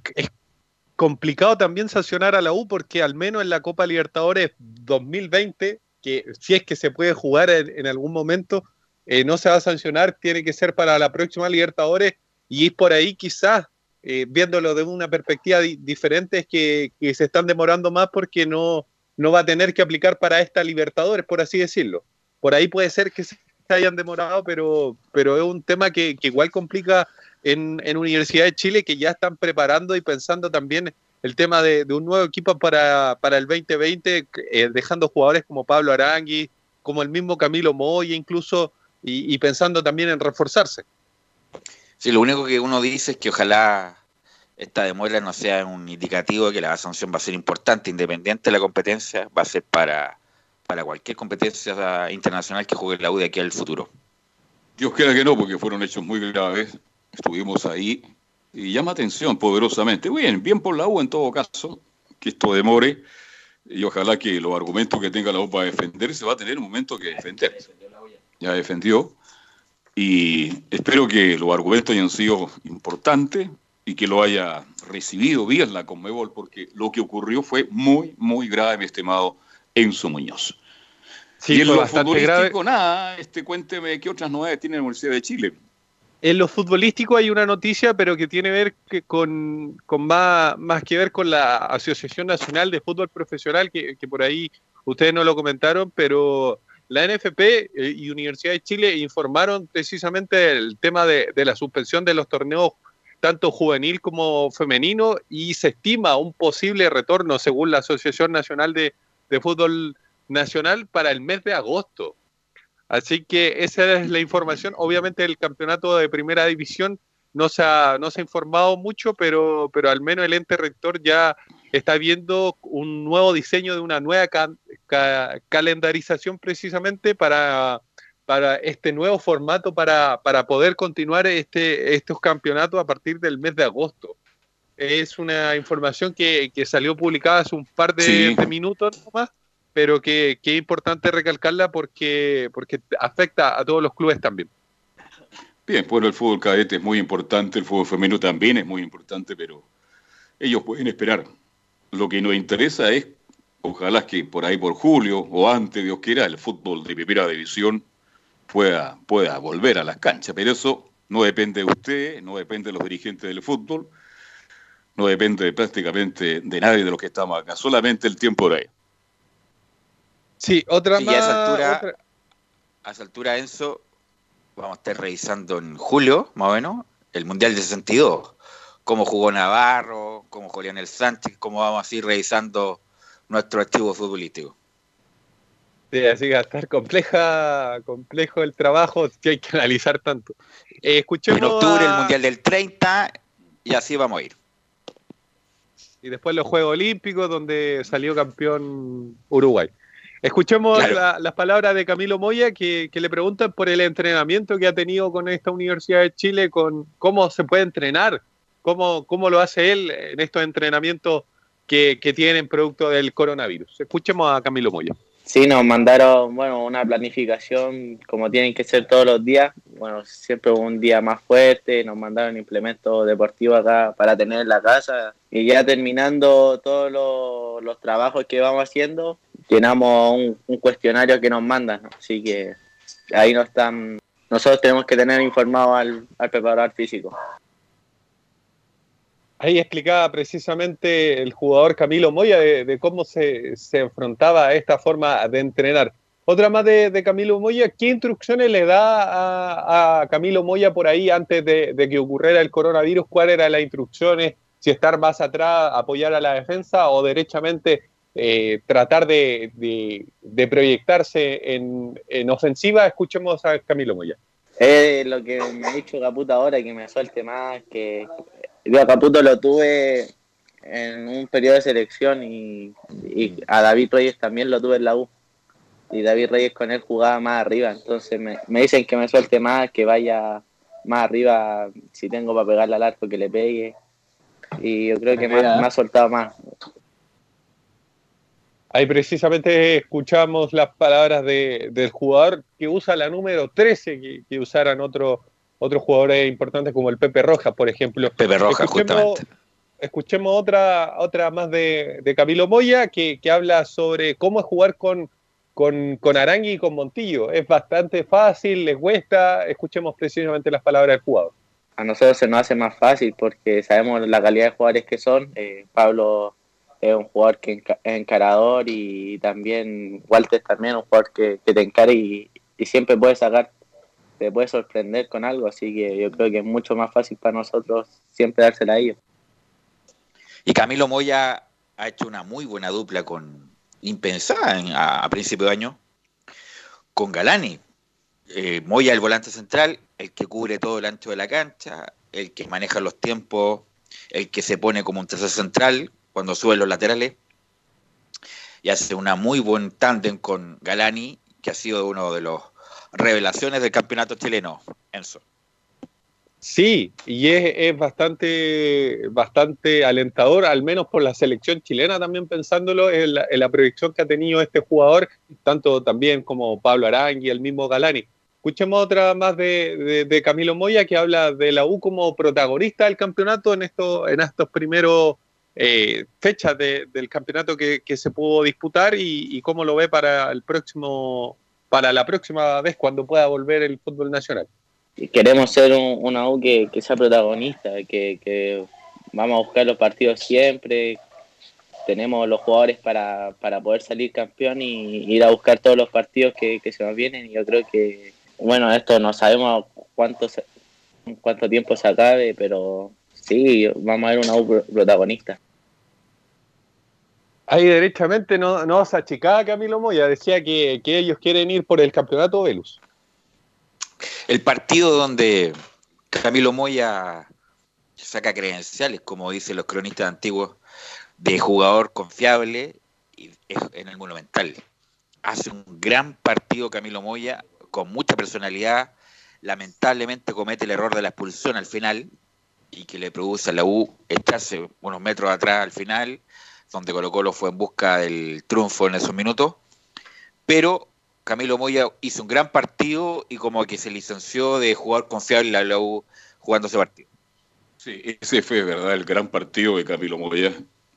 complicado también sancionar a la U porque al menos en la Copa Libertadores 2020, que si es que se puede jugar en, algún momento, eh, no se va a sancionar, tiene que ser para la próxima Libertadores y por ahí quizás, eh, viéndolo de una perspectiva di- diferente, es que, que se están demorando más porque no, no va a tener que aplicar para esta Libertadores, por así decirlo. Por ahí puede ser que se hayan demorado, pero, pero es un tema que, igual complica en, en Universidad de Chile, que ya están preparando y pensando también el tema de, de un nuevo equipo para, para el 2020, eh, dejando jugadores como Pablo Arangui, como el mismo Camilo Moya incluso, y, y pensando también en reforzarse. Sí, lo único que uno dice es que ojalá esta demora no sea un indicativo de que la sanción va a ser importante, independiente de la competencia, va a ser para, para cualquier competencia internacional que juegue la U de aquí al futuro. Dios quiera que no, porque fueron hechos muy graves. Estuvimos ahí y llama atención poderosamente. Bien, bien por la U en todo caso, que esto demore y ojalá que los argumentos que tenga la U para defenderse va a tener un momento que defender. Ya defendió y espero que los argumentos hayan sido importantes y que lo haya recibido bien la Conmebol, porque lo que ocurrió fue muy, muy grave, mi estimado Enzo Muñoz. Sí, y en fue lo bastante futbolístico, nada, este, cuénteme qué otras novedades tiene la Universidad de Chile. En lo futbolístico hay una noticia, pero que tiene ver que con, con más, más que ver con la Asociación Nacional de Fútbol Profesional, que, que por ahí ustedes no lo comentaron, pero la NFP eh, y Universidad de Chile informaron precisamente del tema de, de la suspensión de los torneos tanto juvenil como femenino y se estima un posible retorno, según la Asociación Nacional de, de Fútbol Nacional, para el mes de agosto. Así que esa es la información. Obviamente el campeonato de primera división no se ha, no se ha informado mucho, pero, pero al menos el ente rector ya está viendo un nuevo diseño de una nueva ca- ca- calendarización precisamente para, para este nuevo formato para, para poder continuar este, estos campeonatos a partir del mes de agosto. Es una información que, que salió publicada hace un par de, Sí. de minutos nomás, pero que, que es importante recalcarla porque, porque afecta a todos los clubes también. Bien, bueno, el fútbol cadete es muy importante, el fútbol femenino también es muy importante, pero ellos pueden esperar. Lo que nos interesa es, ojalá que por ahí por julio o antes, Dios quiera, el fútbol de primera división pueda, pueda volver a las canchas. Pero eso no depende de usted, no depende de los dirigentes del fútbol, no depende de prácticamente de nadie de los que estamos acá, solamente el tiempo de ahí. Sí, otra Sí, más. y a esa altura- otra- A esa altura, Enzo, vamos a estar revisando en julio, más o menos, el Mundial de 62. Cómo jugó Navarro, cómo jugó Lionel Sánchez, cómo vamos a ir revisando nuestro archivo futbolístico. Sí, así que va a estar compleja, complejo el trabajo que hay que analizar tanto. Eh, escuchemos En octubre el Mundial del 30 y así vamos a ir. Y después los Juegos Olímpicos donde salió campeón Uruguay. Escuchemos Claro. la- las palabras de Camilo Moya que, que le preguntan por el entrenamiento que ha tenido con esta Universidad de Chile, con cómo se puede entrenar, cómo, cómo lo hace él en estos entrenamientos que, que tienen producto del coronavirus. Escuchemos a Camilo Moya. Sí, nos mandaron, bueno, una planificación como tienen que ser todos los días. Bueno, siempre un día más fuerte. Nos mandaron implementos deportivos acá para tener en la casa. Y ya terminando todos los, trabajos que vamos haciendo, llenamos un, cuestionario que nos mandan. ¿no? Así que ahí no están. Nosotros tenemos que tener informado al, al preparador físico. Ahí explicaba precisamente el jugador Camilo Moya de, cómo se, se enfrentaba a esta forma de entrenar. Otra más de, Camilo Moya, ¿qué instrucciones le da a, Camilo Moya por ahí antes de, que ocurriera el coronavirus? ¿Cuáles eran las instrucciones? Si estar más atrás, apoyar a la defensa o derechamente eh, tratar de, de- proyectarse en, en ofensiva. Escuchemos a Camilo Moya. Es lo que me ha dicho Caputo ahora, que me suelte más, que yo a Caputo lo tuve en un periodo de selección y, y a David Reyes también lo tuve en la U. Y David Reyes con él jugaba más arriba, entonces me, me dicen que me suelte más, que vaya más arriba, si tengo para pegarle al arco que le pegue. Y yo creo que me, ha- me ha soltado más. Ahí precisamente escuchamos las palabras de- del jugador que usa la número 13, que, que usaran otro, otros jugadores importantes como el Pepe Rojas, por ejemplo. Pepe Rojas, Escuchemos- justamente. Escuchemos otra, otra más de, de Camilo Moya que, que habla sobre cómo es jugar con, con, con Arangui y con Montillo. Es bastante fácil, les cuesta. Escuchemos precisamente las palabras del jugador. a nosotros se nos hace más fácil porque sabemos la calidad de jugadores que son. Eh, Pablo es un jugador que enca- es encarador y también Walter también un jugador que, que te encara y, y siempre puede sacar, te puede sorprender con algo, así que yo creo que es mucho más fácil para nosotros siempre dársela a ellos. Y Camilo Moya ha hecho una muy buena dupla con impensada en- a, a principio de año con Galani. Eh, Moya el volante central, el que cubre todo el ancho de la cancha, el que maneja los tiempos, el que se pone como un tercer central cuando sube los laterales y hace una muy buen tándem con Galani, que ha sido uno de los revelaciones del campeonato chileno, Enzo. Sí, y es, bastante, bastante alentador, al menos por la selección chilena también pensándolo, en la, proyección que ha tenido este jugador, tanto también como Pablo Arangui, el mismo Galani. Escuchemos otra más de, Camilo Moya que habla de la U como protagonista del campeonato en, esto, en estos primeros eh, fechas de- del campeonato que, que se pudo disputar y, y cómo lo ve para el próximo, para la próxima vez cuando pueda volver el fútbol nacional. Queremos ser un- una U que, sea protagonista, que, vamos a buscar los partidos siempre, tenemos los jugadores para, para poder salir campeón y ir a buscar todos los partidos que, se nos vienen y yo creo que, bueno, esto no sabemos cuánto, cuánto tiempo se acabe, pero sí, vamos a ver una U pro- protagonista. Ahí derechamente no, no se achicaba Camilo Moya, decía que, que ellos quieren ir por el campeonato Velus. El partido donde Camilo Moya saca credenciales, como dicen los cronistas antiguos, de jugador confiable y es en el Monumental. Hace un gran partido Camilo Moya, con mucha personalidad. Lamentablemente comete el error de la expulsión al final y que le produce a la U echarse unos metros atrás al final, donde Colo Colo fue en busca del triunfo en esos minutos. Pero Camilo Moya hizo un gran partido y como que se licenció de jugar confiable a la U jugando ese partido. Sí, ese fue, ¿verdad? El gran partido de Camilo Moya.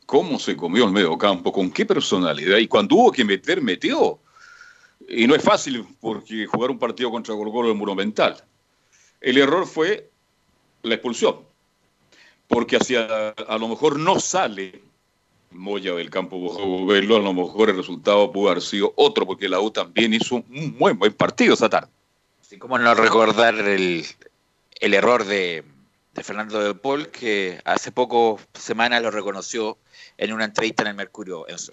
¿Cómo se comió el medio campo? ¿Con qué personalidad? Y cuando hubo que meter, metió. Y no es fácil porque jugar un partido contra Colo Colo es monumental. El error fue la expulsión. Porque hacia, a lo mejor no sale Moya del campo bajo verlo, a lo mejor el resultado pudo haber sido otro, porque la U también hizo un buen, buen partido esa tarde. Así como no recordar el, el error de, de Fernando de Paul, que hace pocos semanas lo reconoció en una entrevista en el Mercurio, Enzo.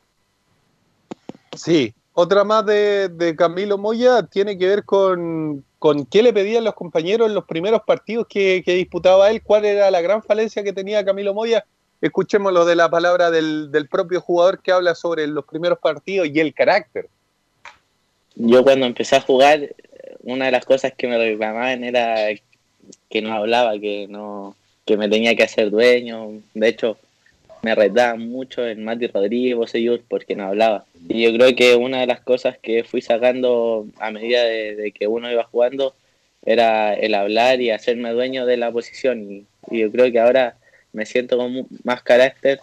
Sí, otra más de, de Camilo Moya tiene que ver con, con qué le pedían los compañeros en los primeros partidos que, que disputaba él, cuál era la gran falencia que tenía Camilo Moya. Escuchemos lo de la palabra del, del propio jugador que habla sobre los primeros partidos y el carácter. Yo cuando empecé a jugar, una de las cosas que me reclamaban era que no hablaba, que no que me tenía que hacer dueño. De hecho, me retaban mucho en Mati Rodríguez, Boseyur, porque no hablaba. Y yo creo que una de las cosas que fui sacando a medida de, que uno iba jugando era el hablar y hacerme dueño de la posición. Y yo creo que ahora me siento con más carácter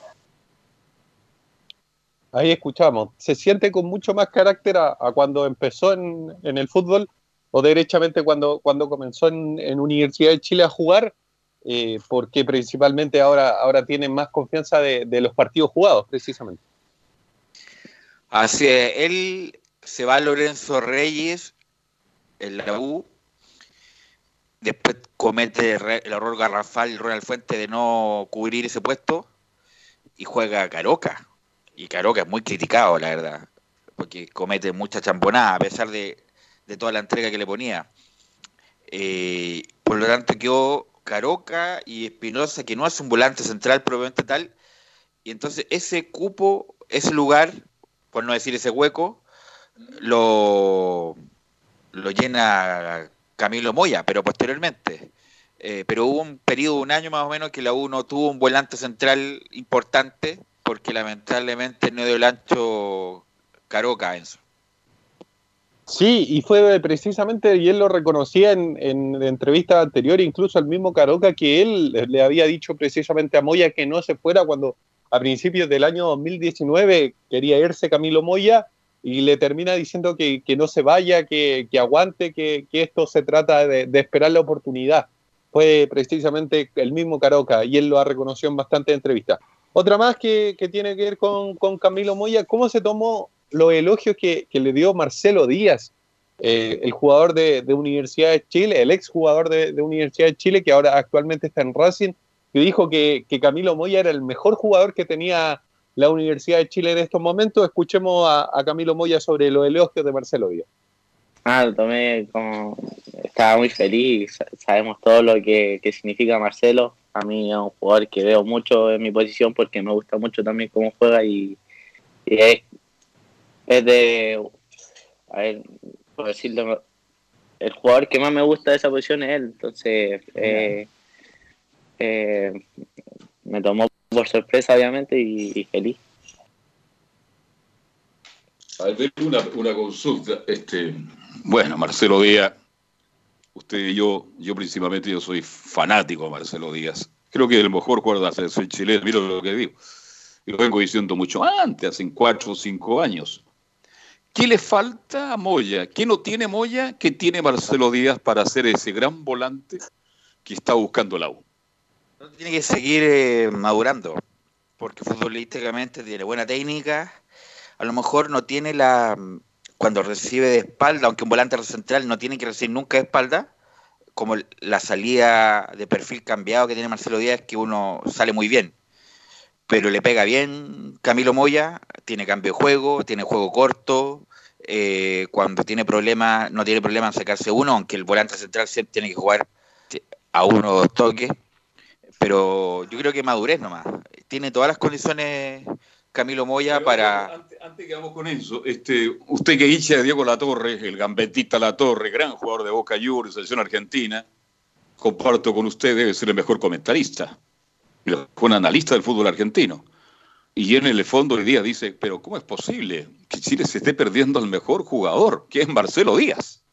Ahí escuchamos. ¿Se siente con mucho más carácter a, a cuando empezó en, en el fútbol o derechamente cuando, cuando comenzó en, en Universidad de Chile a jugar? Eh, porque principalmente ahora, ahora tienen más confianza de, de los partidos jugados, precisamente. Así es, él se va a Lorenzo Reyes en la U, después comete el error garrafal Ronald Fuente de no cubrir ese puesto y juega Caroca. Y Caroca es muy criticado, la verdad, porque comete mucha champonada a pesar de, de toda la entrega que le ponía. Eh, por lo tanto, quedó Caroca y Espinosa, que no es un volante central probablemente tal, y entonces ese cupo, ese lugar, por no decir ese hueco, lo, lo llena Camilo Moya, pero posteriormente. Eh, pero hubo un periodo un año más o menos que la U no tuvo un volante central importante, porque lamentablemente no dio el ancho Caroca, Enzo. Sí, y fue precisamente, y él lo reconocía en, en entrevistas anteriores, incluso el mismo Caroca, que él le había dicho precisamente a Moya que no se fuera cuando a principios del año 2019 quería irse Camilo Moya y le termina diciendo que, que no se vaya, que, que aguante, que, que, esto se trata de, de, esperar la oportunidad. Fue precisamente el mismo Caroca y él lo ha reconocido en bastantes entrevistas. Otra más que, tiene que ver con, con, Camilo Moya, ¿cómo se tomó los elogios que, le dio Marcelo Díaz, eh, el jugador de, Universidad de Chile, el ex jugador de, de Universidad de Chile, que ahora actualmente está en Racing, que dijo que, que, Camilo Moya era el mejor jugador que tenía la Universidad de Chile en estos momentos. Escuchemos a, Camilo Moya sobre los elogios de Marcelo Díaz. Ah, lo tomé como. Estaba muy feliz. Sabemos todo lo que, que, significa Marcelo. A mí es un jugador que veo mucho en mi posición porque me gusta mucho también cómo juega y, y es, es, de. A ver, por decirlo. El jugador que más me gusta de esa posición es él. Entonces, eh, eh, me tomó por sorpresa, obviamente, y, y feliz. Una, una consulta. Este, bueno, Marcelo Díaz, usted y yo, yo principalmente yo soy fanático de Marcelo Díaz. Creo que el mejor la selección chilena, mira lo que digo. Y lo vengo diciendo mucho antes, hace cuatro o cinco años. ¿Qué le falta a Moya? ¿Qué no tiene Moya? ¿Qué tiene Marcelo Díaz para ser ese gran volante que está buscando la U? Tiene que seguir eh, madurando, porque futbolísticamente tiene buena técnica, a lo mejor no tiene la... Cuando recibe de espalda, aunque un volante central no tiene que recibir nunca de espalda, como la salida de perfil cambiado que tiene Marcelo Díaz, que uno sale muy bien. Pero le pega bien Camilo Moya, tiene cambio de juego, tiene juego corto, eh, cuando tiene problemas, no tiene problema en sacarse uno, aunque el volante central siempre tiene que jugar a uno o dos toques pero yo creo que madurez nomás. Tiene todas las condiciones Camilo Moya pero, para. Antes, antes, que vamos con eso, este, usted que hincha de Diego Latorre, el gambetista Latorre, gran jugador de Boca Juniors, selección argentina, comparto con usted, debe ser el mejor comentarista, fue un analista del fútbol argentino. Y en el fondo hoy día dice, pero ¿cómo es posible que Chile se esté perdiendo al mejor jugador, que es Marcelo Díaz?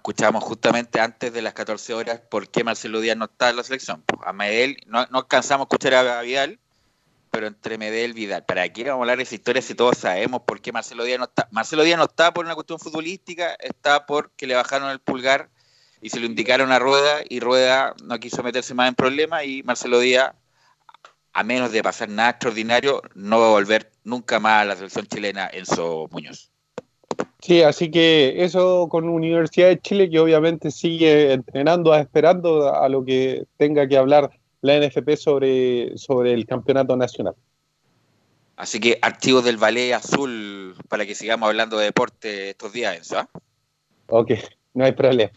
Escuchábamos justamente antes de las 14 horas por qué Marcelo Díaz no está en la selección. A Medel, no, no alcanzamos a escuchar a Vidal, pero entre Medel y Vidal. ¿Para qué vamos a hablar de esa historia si todos sabemos por qué Marcelo Díaz no está? Marcelo Díaz no está por una cuestión futbolística, está porque le bajaron el pulgar y se lo indicaron a Rueda y Rueda no quiso meterse más en problemas y Marcelo Díaz, a menos de pasar nada extraordinario, no va a volver nunca más a la selección chilena Enzo Muñoz. Sí, así que eso con Universidad de Chile, que obviamente sigue entrenando, esperando a lo que tenga que hablar la NFP sobre, sobre el campeonato nacional. Así que archivos del Ballet Azul para que sigamos hablando de deporte estos días, Enzo. ¿eh? Ok, no hay problema.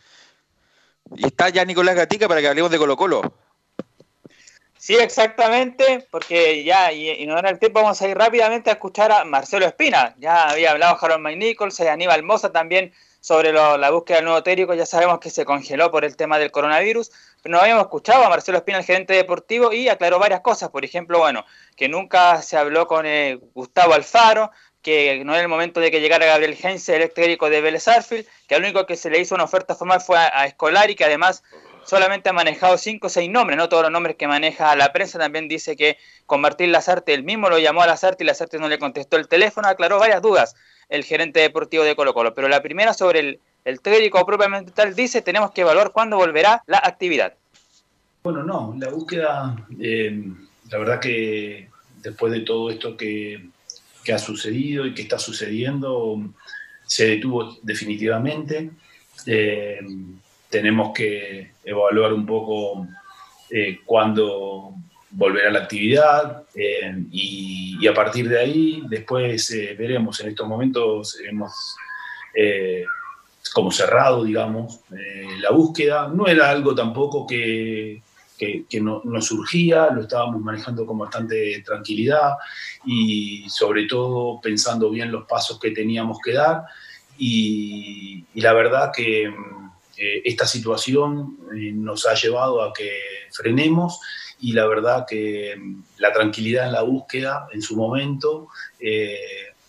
Y está ya Nicolás Gatica para que hablemos de Colo Colo. Sí, exactamente, porque ya, y, y no era el tiempo, vamos a ir rápidamente a escuchar a Marcelo Espina. Ya había hablado Harold McNichols y Aníbal Moza también sobre lo, la búsqueda del nuevo técnico. Ya sabemos que se congeló por el tema del coronavirus, pero no habíamos escuchado a Marcelo Espina, el gerente deportivo, y aclaró varias cosas. Por ejemplo, bueno, que nunca se habló con eh, Gustavo Alfaro, que no era el momento de que llegara Gabriel Heinze, el técnico de Vélez Arfield, que al único que se le hizo una oferta formal fue a, a Escolari, que además solamente ha manejado cinco o seis nombres, no todos los nombres que maneja la prensa. También dice que con Martín Lazarte, él mismo lo llamó a Lazarte y Lazarte no le contestó el teléfono, aclaró varias dudas el gerente deportivo de Colo Colo. Pero la primera sobre el, el técnico propiamente tal dice, tenemos que evaluar cuándo volverá la actividad. Bueno, no, la búsqueda, eh, la verdad que después de todo esto que, ha sucedido y que está sucediendo, se detuvo definitivamente. Eh, tenemos que evaluar un poco eh, cuándo volverá la actividad eh, y, a partir de ahí después eh, veremos. En estos momentos hemos como cerrado, digamos, la búsqueda. No era algo tampoco que, que, que no, nos surgía, lo estábamos manejando con bastante tranquilidad y sobre todo pensando bien los pasos que teníamos que dar. Y, y la verdad que eh, esta situación eh, nos ha llevado a que frenemos y la verdad que la tranquilidad en la búsqueda en su momento eh,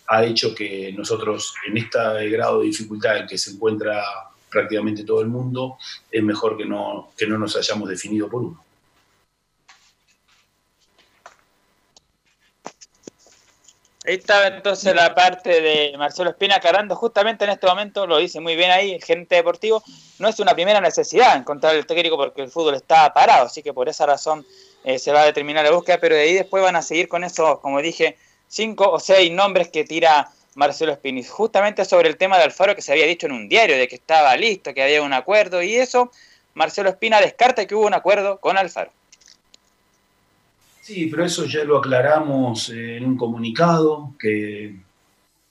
ha hecho que nosotros en este grado de dificultad en que se encuentra prácticamente todo el mundo, es mejor que no, que no nos hayamos definido por uno. Ahí está entonces la parte de Marcelo Espina aclarando justamente en este momento, lo dice muy bien ahí el gerente deportivo, no es una primera necesidad encontrar el técnico porque el fútbol está parado, así que por esa razón eh, se va a determinar la búsqueda, pero de ahí después van a seguir con esos, como dije, cinco o seis nombres que tira Marcelo Espina. Justamente sobre el tema de Alfaro que se había dicho en un diario, de que estaba listo, que había un acuerdo y eso, Marcelo Espina descarta que hubo un acuerdo con Alfaro. Sí, pero eso ya lo aclaramos en un comunicado que,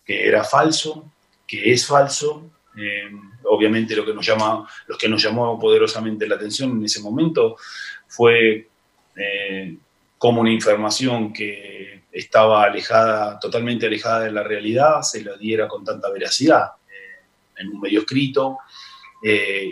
que era falso, que es falso. Eh, obviamente lo que nos llama, los que nos llamó poderosamente la atención en ese momento fue eh, como una información que estaba alejada, totalmente alejada de la realidad, se la diera con tanta veracidad eh, en un medio escrito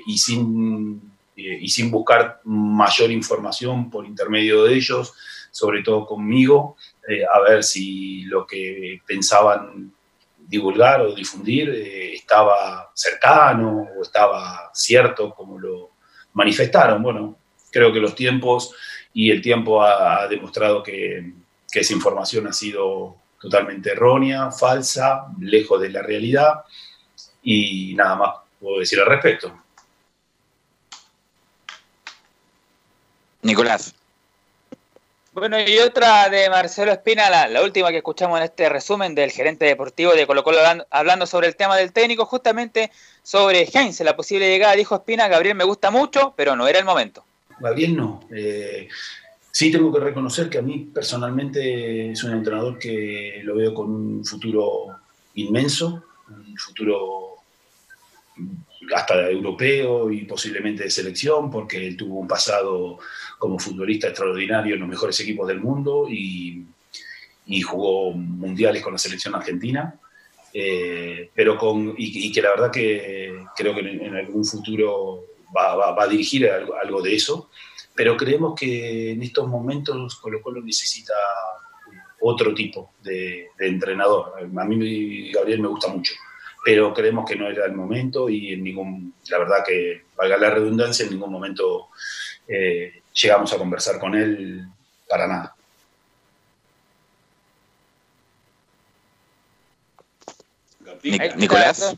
y sin y sin buscar mayor información por intermedio de ellos, sobre todo conmigo, eh, a ver si lo que pensaban divulgar o difundir eh, estaba cercano o estaba cierto como lo manifestaron. Bueno, creo que los tiempos y el tiempo ha, ha demostrado que, que esa información ha sido totalmente errónea, falsa, lejos de la realidad y nada más puedo decir al respecto. Nicolás. Bueno, y otra de Marcelo Espina, la, última que escuchamos en este resumen del gerente deportivo de Colo Colo hablando, hablando sobre el tema del técnico, justamente sobre Heinz, la posible llegada, dijo Espina, Gabriel me gusta mucho, pero no era el momento. Gabriel no. Eh, sí tengo que reconocer que a mí personalmente es un entrenador que lo veo con un futuro inmenso, un futuro hasta europeo y posiblemente de selección, porque él tuvo un pasado como futbolista extraordinario en los mejores equipos del mundo y, jugó mundiales con la selección argentina. Eh, pero con, y, que la verdad que creo que en, algún futuro va, a dirigir algo, algo de eso, pero creemos que en estos momentos Colo Colo necesita otro tipo de, de entrenador. A mí Gabriel me gusta mucho pero creemos que no era el momento y en ningún, la verdad que, valga la redundancia, en ningún momento eh, llegamos a conversar con él para nada. Nicolás.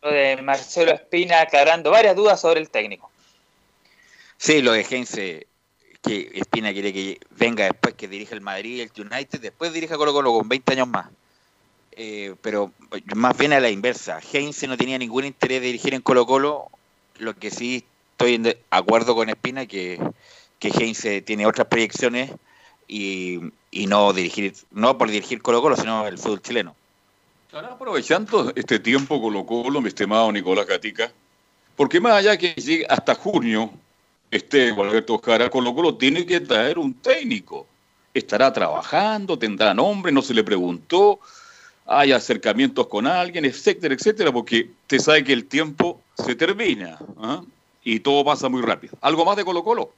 Lo de Marcelo Espina aclarando varias dudas sobre el técnico. Sí, lo de Heinze, que Espina quiere que venga después que dirija el Madrid, el United, después dirija Colo Colo con 20 años más. Eh, pero más bien a la inversa. Heinze no tenía ningún interés de dirigir en Colo Colo, lo que sí estoy de acuerdo con Espina que, que Heinze tiene otras proyecciones y, y, no dirigir, no por dirigir Colo Colo, sino el fútbol chileno. Ahora aprovechando este tiempo Colo Colo, mi estimado Nicolás Gatica, porque más allá que llegue hasta junio, este Alberto Jara, Colo Colo tiene que traer un técnico. Estará trabajando, tendrá nombre, no se le preguntó, hay acercamientos con alguien, etcétera, etcétera, porque te sabe que el tiempo se termina ¿eh? y todo pasa muy rápido. ¿Algo más de Colo Colo?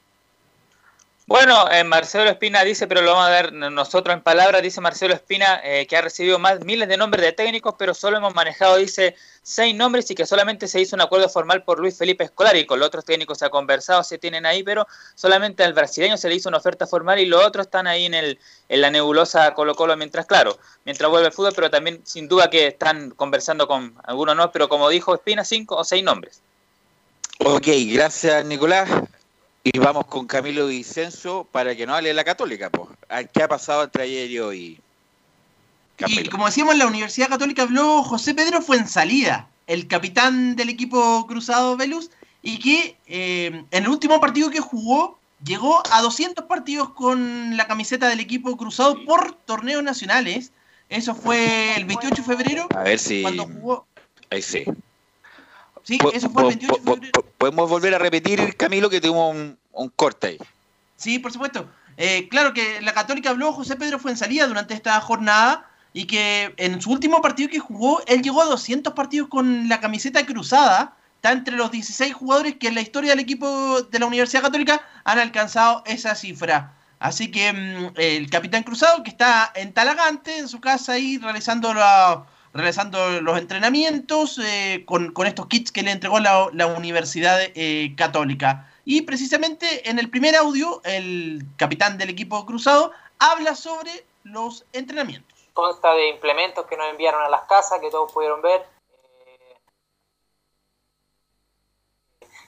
Bueno, eh, Marcelo Espina dice, pero lo vamos a dar nosotros en palabras, dice Marcelo Espina, eh, que ha recibido más miles de nombres de técnicos, pero solo hemos manejado, dice, seis nombres y que solamente se hizo un acuerdo formal por Luis Felipe Escolar y con los otros técnicos se ha conversado, se tienen ahí, pero solamente al brasileño se le hizo una oferta formal y los otros están ahí en, el, en la nebulosa Colo Colo mientras, claro, mientras vuelve el fútbol, pero también sin duda que están conversando con algunos no, pero como dijo Espina, cinco o seis nombres. Ok, gracias Nicolás. Y vamos con Camilo Vicenzo para que nos hable de la Católica. Po. ¿Qué ha pasado entre ayer y hoy? Camilo. Y como decíamos, en la Universidad Católica habló José Pedro Fuensalida, el capitán del equipo Cruzado Velus, y que eh, en el último partido que jugó llegó a 200 partidos con la camiseta del equipo Cruzado por torneos nacionales. Eso fue el 28 de febrero. A ver si. Cuando jugó. Ahí sí. Sí, eso fue el 28 de febrero. ¿Podemos volver a repetir, Camilo, que tuvimos un, un corte ahí? Sí, por supuesto. Eh, claro que la Católica habló José Pedro Fuensalida durante esta jornada y que en su último partido que jugó, él llegó a 200 partidos con la camiseta cruzada. Está entre los 16 jugadores que en la historia del equipo de la Universidad Católica han alcanzado esa cifra. Así que mm, el capitán Cruzado, que está en Talagante, en su casa ahí, realizando, la- realizando los entrenamientos eh, con, con estos kits que le entregó la, la Universidad eh, Católica. Y precisamente en el primer audio, el capitán del equipo Cruzado habla sobre los entrenamientos. consta de implementos que nos enviaron a las casas, que todos pudieron ver, eh,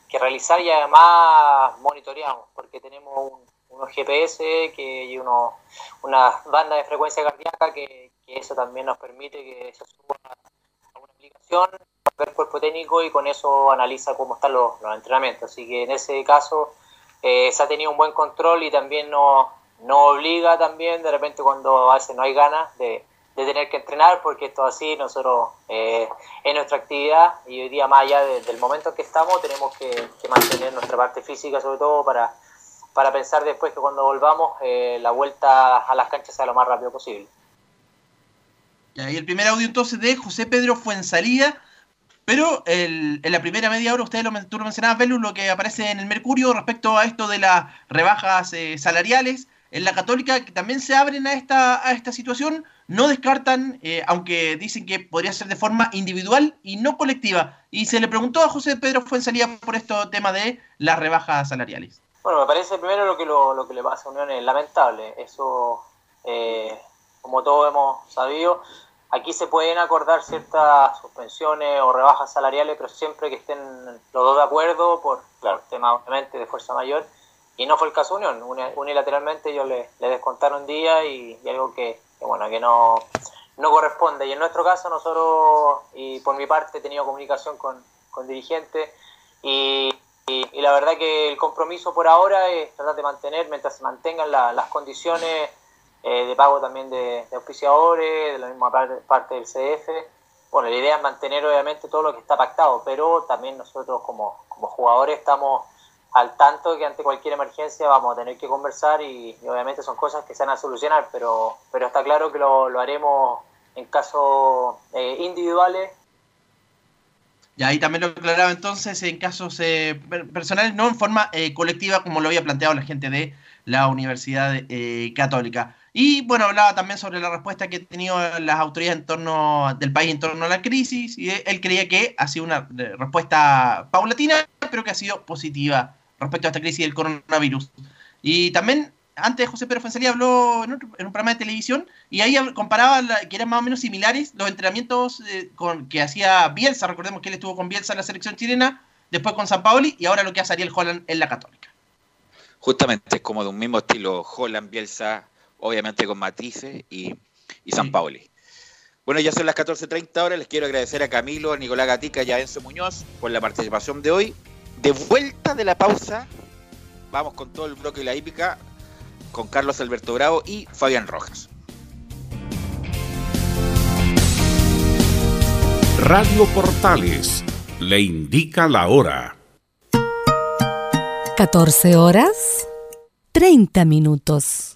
que realizar y además monitoreamos, porque tenemos un- unos GPS que, y uno, una banda de frecuencia cardíaca que, que eso también nos permite que se suba a una aplicación, ver cuerpo técnico y con eso analiza cómo están los, los entrenamientos. Así que en ese caso eh, se ha tenido un buen control y también nos, nos obliga también de repente cuando a veces no hay ganas de, de tener que entrenar porque esto así nosotros eh, es nuestra actividad y hoy día más allá de- del momento en que estamos tenemos que, que mantener nuestra parte física sobre todo para, para pensar después que cuando volvamos eh, la vuelta a las canchas sea lo más rápido posible. Ya, y el primer audio entonces de José Pedro Fuensalida. Pero el- en la primera media hora, ustedes lo, tú lo mencionabas, Velu, lo que aparece en el Mercurio respecto a esto de las rebajas eh, salariales en la Católica, que también se abren a esta, a esta situación, no descartan, eh, aunque dicen que podría ser de forma individual y no colectiva. Y se le preguntó a José Pedro Fuensalida por este tema de las rebajas salariales. Bueno, me parece primero lo que, lo, lo que le pasa a Unión es lamentable. Eso, eh, como todos hemos sabido, aquí se pueden acordar ciertas suspensiones o rebajas salariales, pero siempre que estén los dos de acuerdo por claro, tema obviamente de fuerza mayor. Y no fue el caso Unión. Uni- Unilateralmente ellos le, le descontaron día y, y algo que, que, bueno, que no, no corresponde. Y en nuestro caso nosotros, y por mi parte, he tenido comunicación con, con dirigentes y, y- y la verdad que el compromiso por ahora es tratar de mantener, mientras se mantengan la- las condiciones eh, de pago también de, de auspiciadores, de la misma parte, parte del CF. Bueno, la idea es mantener obviamente todo lo que está pactado, pero también nosotros como, como jugadores estamos al tanto que ante cualquier emergencia vamos a tener que conversar y, obviamente son cosas que se van a solucionar, pero, pero está claro que lo, haremos en casos eh, individuales Y ahí también lo aclaraba entonces en casos eh, per- personales, no en forma eh, colectiva como lo había planteado la gente de la Universidad eh, Católica. Y bueno, hablaba también sobre la respuesta que han tenido las autoridades en torno del país en torno a la crisis y él creía que ha sido una eh, respuesta paulatina, pero que ha sido positiva respecto a esta crisis del coronavirus. Y también antes José Pedro Fonsalía habló en, otro- en un programa de televisión y ahí comparaba que eran más o menos similares los entrenamientos eh, con, que hacía Bielsa. Recordemos que él estuvo con Bielsa en la selección chilena, después con San Paoli y ahora lo que hace Ariel Holland en la Católica. Justamente es como de un mismo estilo Holland, Bielsa, obviamente con matices y, y San Pauli. Bueno, ya son las 14.30 horas. Les quiero agradecer a Camilo, a Nicolás Gatica y a Enzo Muñoz por la participación de hoy. De vuelta de la pausa, vamos con todo el bloque de la hípica, con Carlos Alberto Bravo y Fabián Rojas. Radio Portales le indica la hora. 14 horas 30 minutos.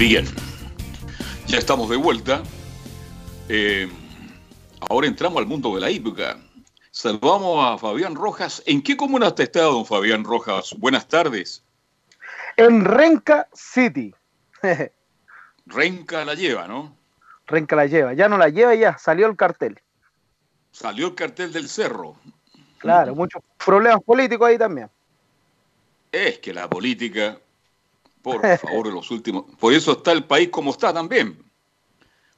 Bien, ya estamos de vuelta. Eh, ahora entramos al mundo de la hípica. Saludamos a Fabián Rojas. ¿En qué comuna está estado, don Fabián Rojas? Buenas tardes. En Renca City. Renca la lleva, ¿no? Renca la lleva. Ya no la lleva, ya salió el cartel. Salió el cartel del cerro. Claro, muchos problemas políticos ahí también. Es que la política, por favor, en los últimos. Por eso está el país como está también.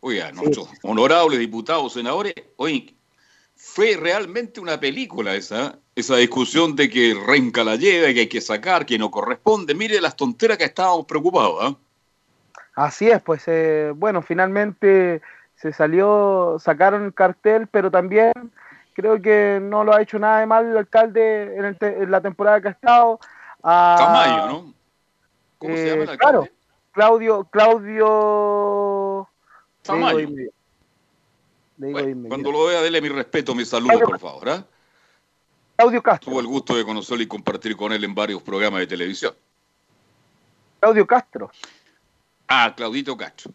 Oiga, nuestros honorables diputados, senadores, oye, fue realmente una película esa, esa discusión de que Renca la lleva, que hay que sacar, que no corresponde. Mire las tonteras que estábamos preocupados, ¿ah? Así es, pues eh, bueno, finalmente se salió, sacaron el cartel, pero también creo que no lo ha hecho nada de mal el alcalde en, el te- en la temporada que ha estado. Ah, Tamayo, ¿no? ¿Cómo se eh, llama el alcalde? Claro, Claudio, Claudio. inmediato. Cuando lo vea, dele mi respeto, mi saludo, por favor. ¿ah? Claudio Castro. Tuve el gusto de conocerlo y compartir con él en varios programas de televisión. Claudio Castro. Ah, Claudito Castro.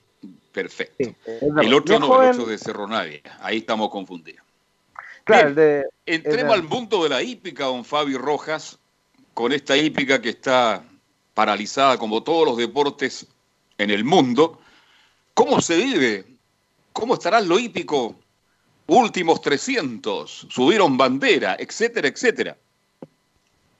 Perfecto. el otro Bien no, joven. el otro de Cerro Navia. Ahí estamos confundidos. Claro, de. Entremos al mundo de la hípica, don Fabio Rojas, con esta hípica que está paralizada como todos los deportes en el mundo. ¿Cómo se vive? ¿Cómo estarán lo hípico? Últimos 300, subieron bandera, etcétera, etcétera.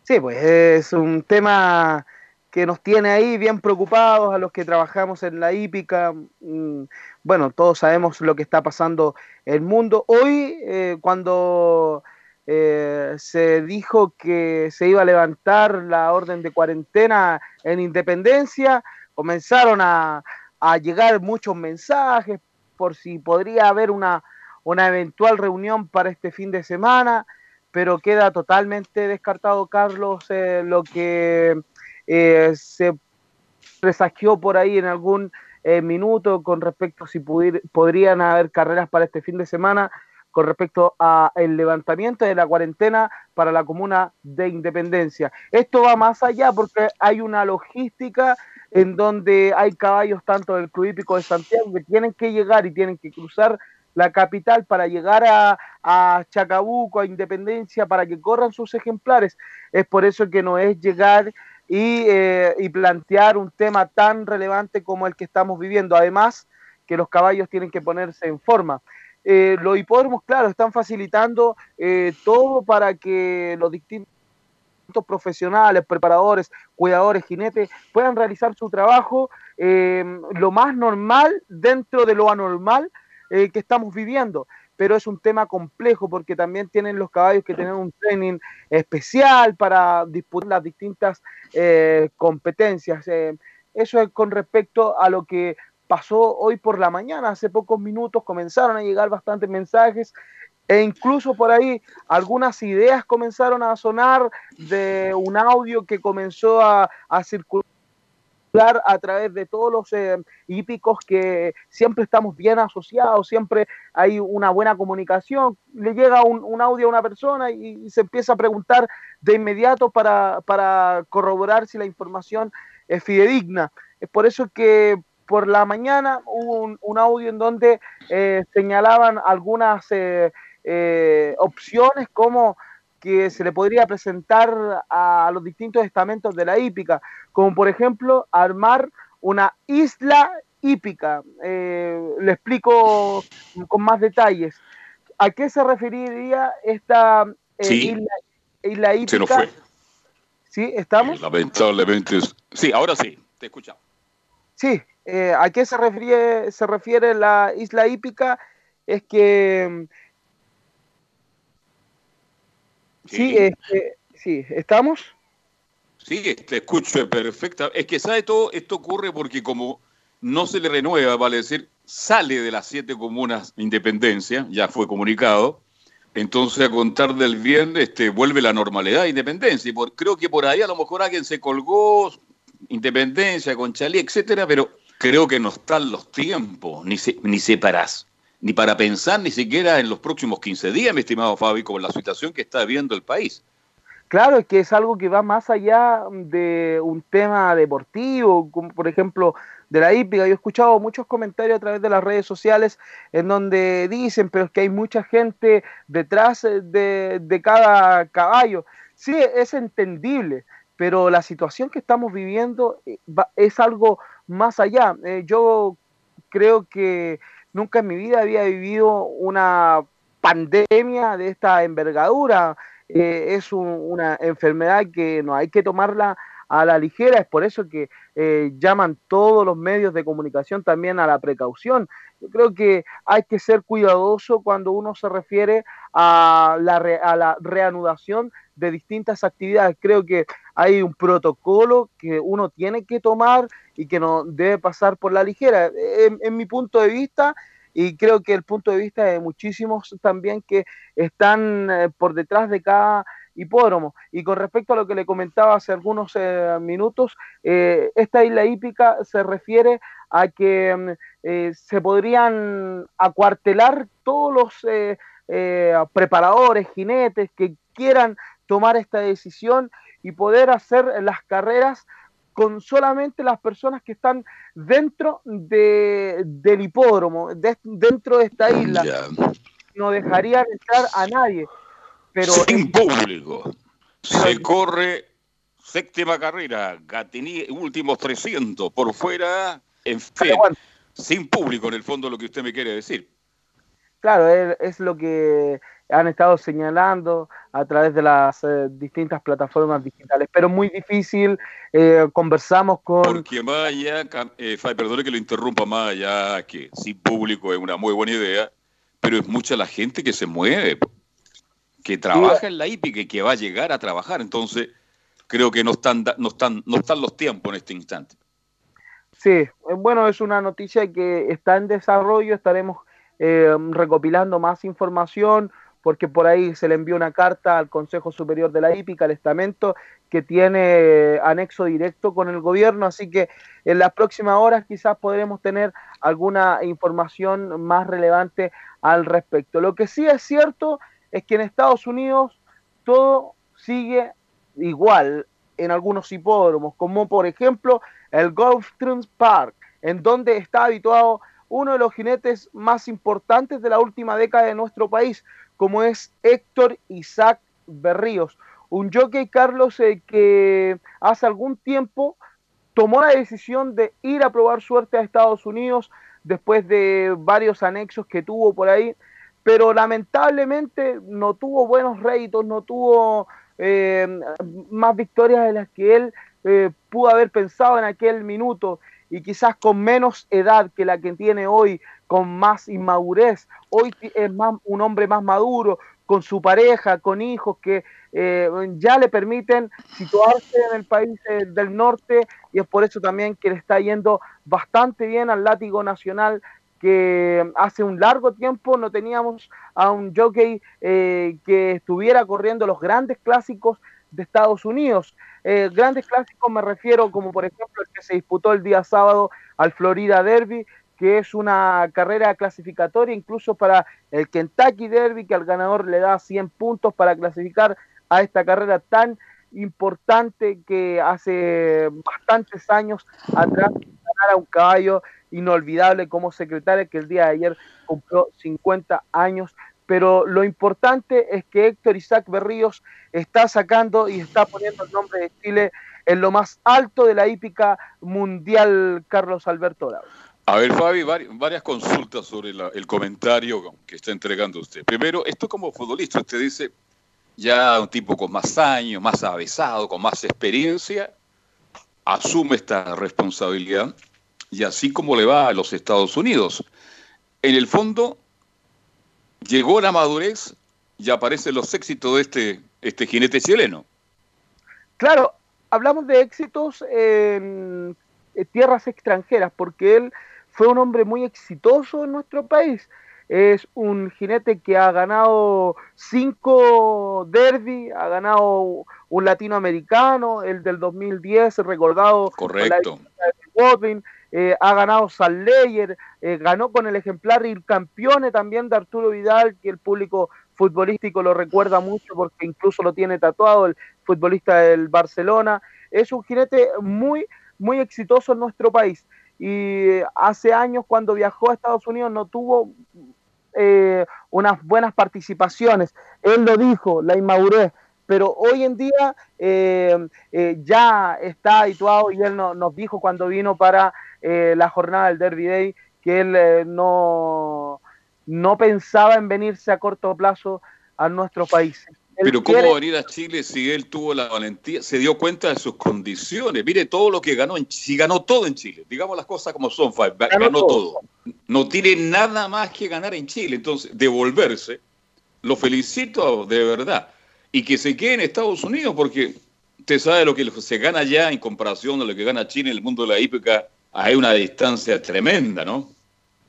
Sí, pues es un tema que nos tiene ahí bien preocupados a los que trabajamos en la hípica. Mm, Bueno, todos sabemos lo que está pasando en el mundo. Hoy, eh, cuando eh, se dijo que se iba a levantar la orden de cuarentena en Independencia, comenzaron a, a llegar muchos mensajes por si podría haber una, una eventual reunión para este fin de semana pero queda totalmente descartado, Carlos, eh, lo que eh, se presagió por ahí en algún minuto con respecto a si pudir- podrían haber carreras para este fin de semana con respecto a el levantamiento de la cuarentena para la comuna de Independencia. Esto va más allá porque hay una logística en donde hay caballos tanto del Club Hípico de Santiago que tienen que llegar y tienen que cruzar la capital para llegar a, a Chacabuco, a Independencia, para que corran sus ejemplares. Es por eso que no es llegar y, eh, y plantear un tema tan relevante como el que estamos viviendo. Además, que los caballos tienen que ponerse en forma. Eh, los hipódromos, claro, están facilitando eh, todo para que los distintos profesionales, preparadores, cuidadores, jinetes puedan realizar su trabajo eh, lo más normal dentro de lo anormal eh, que estamos viviendo. Pero es un tema complejo porque también tienen los caballos que tener un training especial para disputar las distintas eh, competencias. Eso es con respecto a lo que pasó hoy por la mañana. Hace pocos minutos comenzaron a llegar bastantes mensajes e incluso por ahí algunas ideas comenzaron a sonar de un audio que comenzó a, circular a través de todos los eh, hípicos que siempre estamos bien asociados, siempre hay una buena comunicación. Le llega un, audio a una persona y, y se empieza a preguntar de inmediato para, para corroborar si la información es fidedigna. Es por eso que por la mañana hubo un, un audio en donde eh, señalaban algunas eh, eh, opciones como que se le podría presentar a los distintos estamentos de la hípica, como por ejemplo armar una isla hípica. Eh, le explico con más detalles. ¿A qué se referiría esta eh, Sí. isla, isla hípica? Se nos fue. ¿Sí? ¿Estamos? Lamentablemente. Sí, ahora sí, te escuchamos. Sí, eh, ¿a qué se refiere, se refiere la isla hípica? Es que... Sí, este, sí, ¿estamos? Sí, te escucho perfecta. Es que sabe todo, esto ocurre porque como no se le renueva, vale decir, sale de las siete comunas Independencia, ya fue comunicado, entonces a contar del viernes este, vuelve la normalidad de Independencia. Y por- creo que por ahí a lo mejor alguien se colgó, Independencia, Conchalí, etcétera, pero creo que no están los tiempos, ni, se, ni se parás, ni para pensar ni siquiera en los próximos 15 días, mi estimado Fabi, con la situación que está viviendo el país. Claro, es que es algo que va más allá de un tema deportivo, como por ejemplo de la hípica. Yo he escuchado muchos comentarios a través de las redes sociales en donde dicen, pero es que hay mucha gente detrás de, de cada caballo. Sí, es entendible, pero la situación que estamos viviendo eh, es algo más allá. Eh, yo creo que nunca en mi vida había vivido una pandemia de esta envergadura. Eh, es un- una enfermedad que no hay que tomarla a la ligera, es por eso que llaman todos los medios de comunicación también a la precaución. Yo creo que hay que ser cuidadoso cuando uno se refiere a la, re- a la reanudación de distintas actividades. Creo que hay un protocolo que uno tiene que tomar y que no debe pasar por la ligera. En, mi punto de vista, y creo que el punto de vista de muchísimos también que están eh, por detrás de cada hipódromo. Y con respecto a lo que le comentaba hace algunos eh, minutos, eh, esta isla hípica se refiere a que mm, eh, se podrían acuartelar todos los eh, preparadores, jinetes que quieran tomar esta decisión y poder hacer las carreras con solamente las personas que están dentro de, del hipódromo, de- dentro de esta isla. No dejarían entrar a nadie. Pero Sin público. Se corre séptima carrera, Gatini, últimos 300 por fuera, en fin, sin público en el fondo lo que usted me quiere decir. Claro, es, es lo que han estado señalando a través de las eh, distintas plataformas digitales, pero muy difícil. eh, conversamos con... Porque más allá, eh, Fay, perdone que lo interrumpa, más allá que sin público es una muy buena idea, pero es mucha la gente que se mueve, que trabaja en la hípica y que va a llegar a trabajar. Entonces, creo que no están, no están, no están los tiempos en este instante. Sí, eh, bueno, es una noticia que está en desarrollo, estaremos eh, recopilando más información porque por ahí se le envió una carta al Consejo Superior de la Hípica, al estamento, que tiene eh, anexo directo con el gobierno, así que en las próximas horas quizás podremos tener alguna información más relevante al respecto. Lo que sí es cierto es que en Estados Unidos todo sigue igual en algunos hipódromos, como por ejemplo el Gulfstream Park, en donde está habituado uno de los jinetes más importantes de la última década de nuestro país, como es Héctor Isaac Berríos, un jockey Carlos eh, que hace algún tiempo tomó la decisión de ir a probar suerte a Estados Unidos después de varios anexos que tuvo por ahí, pero lamentablemente no tuvo buenos réditos, no tuvo eh, más victorias de las que él eh, pudo haber pensado en aquel minuto y quizás con menos edad que la que tiene hoy, con más inmadurez. Hoy es más, un hombre más maduro, con su pareja, con hijos que eh, ya le permiten situarse en el país eh, del norte y es por eso también que le está yendo bastante bien al látigo nacional que hace un largo tiempo no teníamos a un jockey eh, que estuviera corriendo los grandes clásicos de Estados Unidos. Grandes clásicos me refiero como por ejemplo el que se disputó el día sábado al Florida Derby, que es una carrera clasificatoria incluso para el Kentucky Derby, que al ganador le da 100 puntos para clasificar a esta carrera tan importante que hace bastantes años atrás ganara un caballo inolvidable como secretario que el día de ayer cumplió 50 años. Pero lo importante es que Héctor Isaac Berríos está sacando y está poniendo el nombre de Chile en lo más alto de la hípica mundial, Carlos Alberto Lauro. A ver, Fabi, vari- varias consultas sobre la- el comentario que está entregando usted. Primero, esto como futbolista, usted dice, ya un tipo con más años, más avesado, con más experiencia, asume esta responsabilidad y así como le va a los Estados Unidos. En el fondo, llegó la madurez y aparecen los éxitos de este, este jinete chileno. Claro, hablamos de éxitos en tierras extranjeras, porque él fue un hombre muy exitoso en nuestro país. Es un jinete que ha ganado cinco derby, ha ganado un latinoamericano, el del 2010, recordado Correcto. Godwin, eh, ha ganado San Leyer, eh, ganó con el ejemplar y el campeón también de Arturo Vidal, que el público futbolístico lo recuerda mucho porque incluso lo tiene tatuado el futbolista del Barcelona. Es un jinete muy, muy exitoso en nuestro país. Y hace años cuando viajó a Estados Unidos no tuvo eh, unas buenas participaciones. Él lo dijo, la inmadurez, pero hoy en día eh, eh, ya está habituado y él no- nos dijo cuando vino para eh, la jornada del Derby Day que él eh, no, no pensaba en venirse a corto plazo a nuestro país. Pero ¿cómo venir a Chile si él tuvo la valentía, se dio cuenta de sus condiciones? Mire todo lo que ganó, en, si ganó todo en Chile, digamos las cosas como son, ganó, Ganó todo. todo. No tiene nada más que ganar en Chile, entonces devolverse, lo felicito de verdad. Y que se quede en Estados Unidos porque usted sabe lo que se gana allá en comparación a lo que gana Chile en el mundo de la hípica, hay una distancia tremenda, ¿no?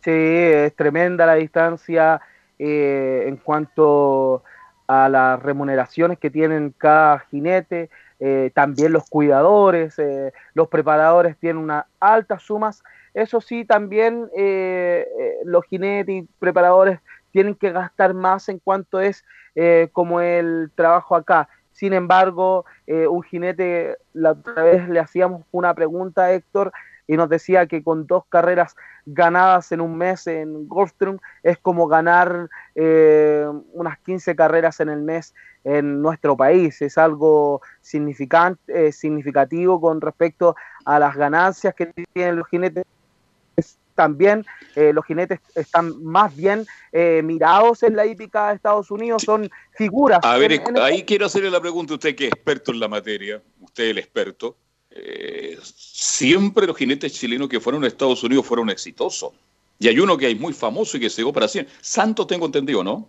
Sí, es tremenda la distancia eh, en cuanto a las remuneraciones que tienen cada jinete, eh, también los cuidadores, eh, los preparadores tienen unas altas sumas. Eso sí, también eh, los jinetes y preparadores tienen que gastar más en cuanto es como el trabajo acá. Sin embargo, un jinete, la otra vez le hacíamos una pregunta a Héctor y nos decía que con dos carreras ganadas en un mes en Gulfstream es como ganar eh, unas 15 carreras en el mes en nuestro país. Es algo significante, eh, significativo con respecto a las ganancias que tienen los jinetes. También eh, los jinetes están más bien eh, mirados en la hípica de Estados Unidos, son figuras. A ver, En- en ahí quiero hacerle la pregunta a usted que es experto en la materia, usted el experto. Eh, siempre los jinetes chilenos que fueron a Estados Unidos fueron exitosos. Y hay uno que es muy famoso y que se llegó para siempre. Santos tengo entendido, ¿no?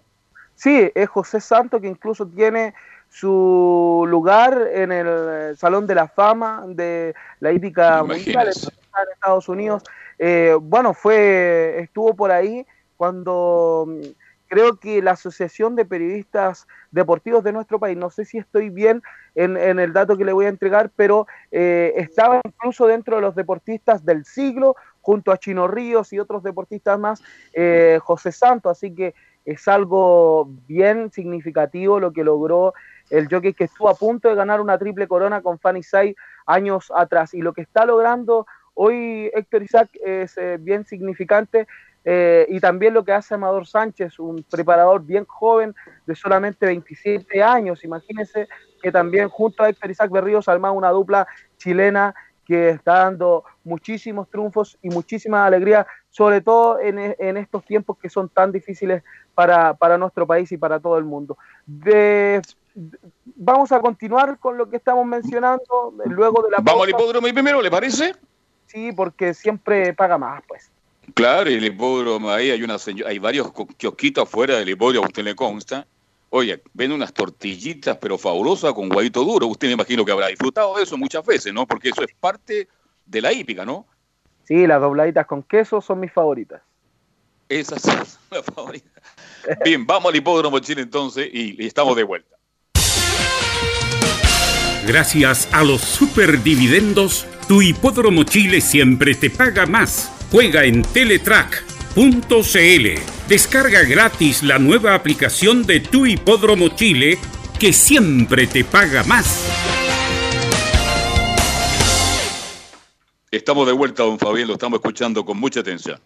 Sí, es José Santos que incluso tiene su lugar en el Salón de la Fama de la hípica mundial en Estados Unidos. Eh, bueno, fue estuvo por ahí cuando mm, creo que la Asociación de Periodistas Deportivos de nuestro país, no sé si estoy bien en, el dato que le voy a entregar, pero eh, estaba incluso dentro de los deportistas del siglo, junto a Chino Ríos y otros deportistas más, eh, José Santos, así que es algo bien significativo lo que logró el jockey que estuvo a punto de ganar una triple corona con Fanny Sai años atrás. Y lo que está logrando hoy Héctor Isaac es eh, bien significante. Eh, y también lo que hace Amador Sánchez, un preparador bien joven de solamente 27 años. Imagínense que también junto a Héctor Isaac Berríos armado una dupla chilena que está dando muchísimos triunfos y muchísima alegría, sobre todo en, e- en estos tiempos que son tan difíciles para, para nuestro país y para todo el mundo. De- de- vamos a continuar con lo que estamos mencionando luego de la Vamos al hipódromo y primero, ¿le parece? Sí, porque siempre paga más, pues. Claro, el hipódromo, ahí hay, una hay varios kiosquitos afuera del hipódromo, usted le consta. Oye, ven unas tortillitas, pero fabulosas con huevito duro. Usted me imagino que habrá disfrutado de eso muchas veces, ¿no? Porque eso es parte de la hípica, ¿no? Sí, las dobladitas con queso son mis favoritas. Esas son las favoritas. Bien, vamos al hipódromo Chile entonces y, y estamos de vuelta. Gracias a los superdividendos, tu hipódromo Chile siempre te paga más. Juega en Teletrack.cl. Descarga gratis la nueva aplicación de tu hipódromo Chile que siempre te paga más. Estamos de vuelta, don Fabián, lo estamos escuchando con mucha atención.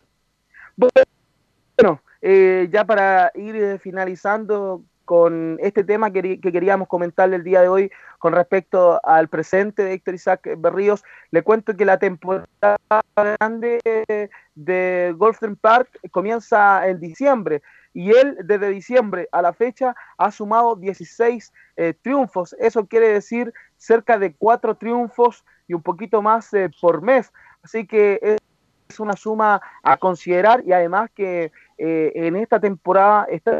Bueno, eh, ya para ir eh, finalizando con este tema que, que queríamos comentarle el día de hoy con respecto al presente de Héctor Isaac Berríos, le cuento que la temporada grande de Gulfstream Park comienza en diciembre y él desde diciembre a la fecha ha sumado 16 eh, triunfos. Eso quiere decir cerca de cuatro triunfos y un poquito más eh, por mes. Así que es una suma a considerar y además que eh, en esta temporada están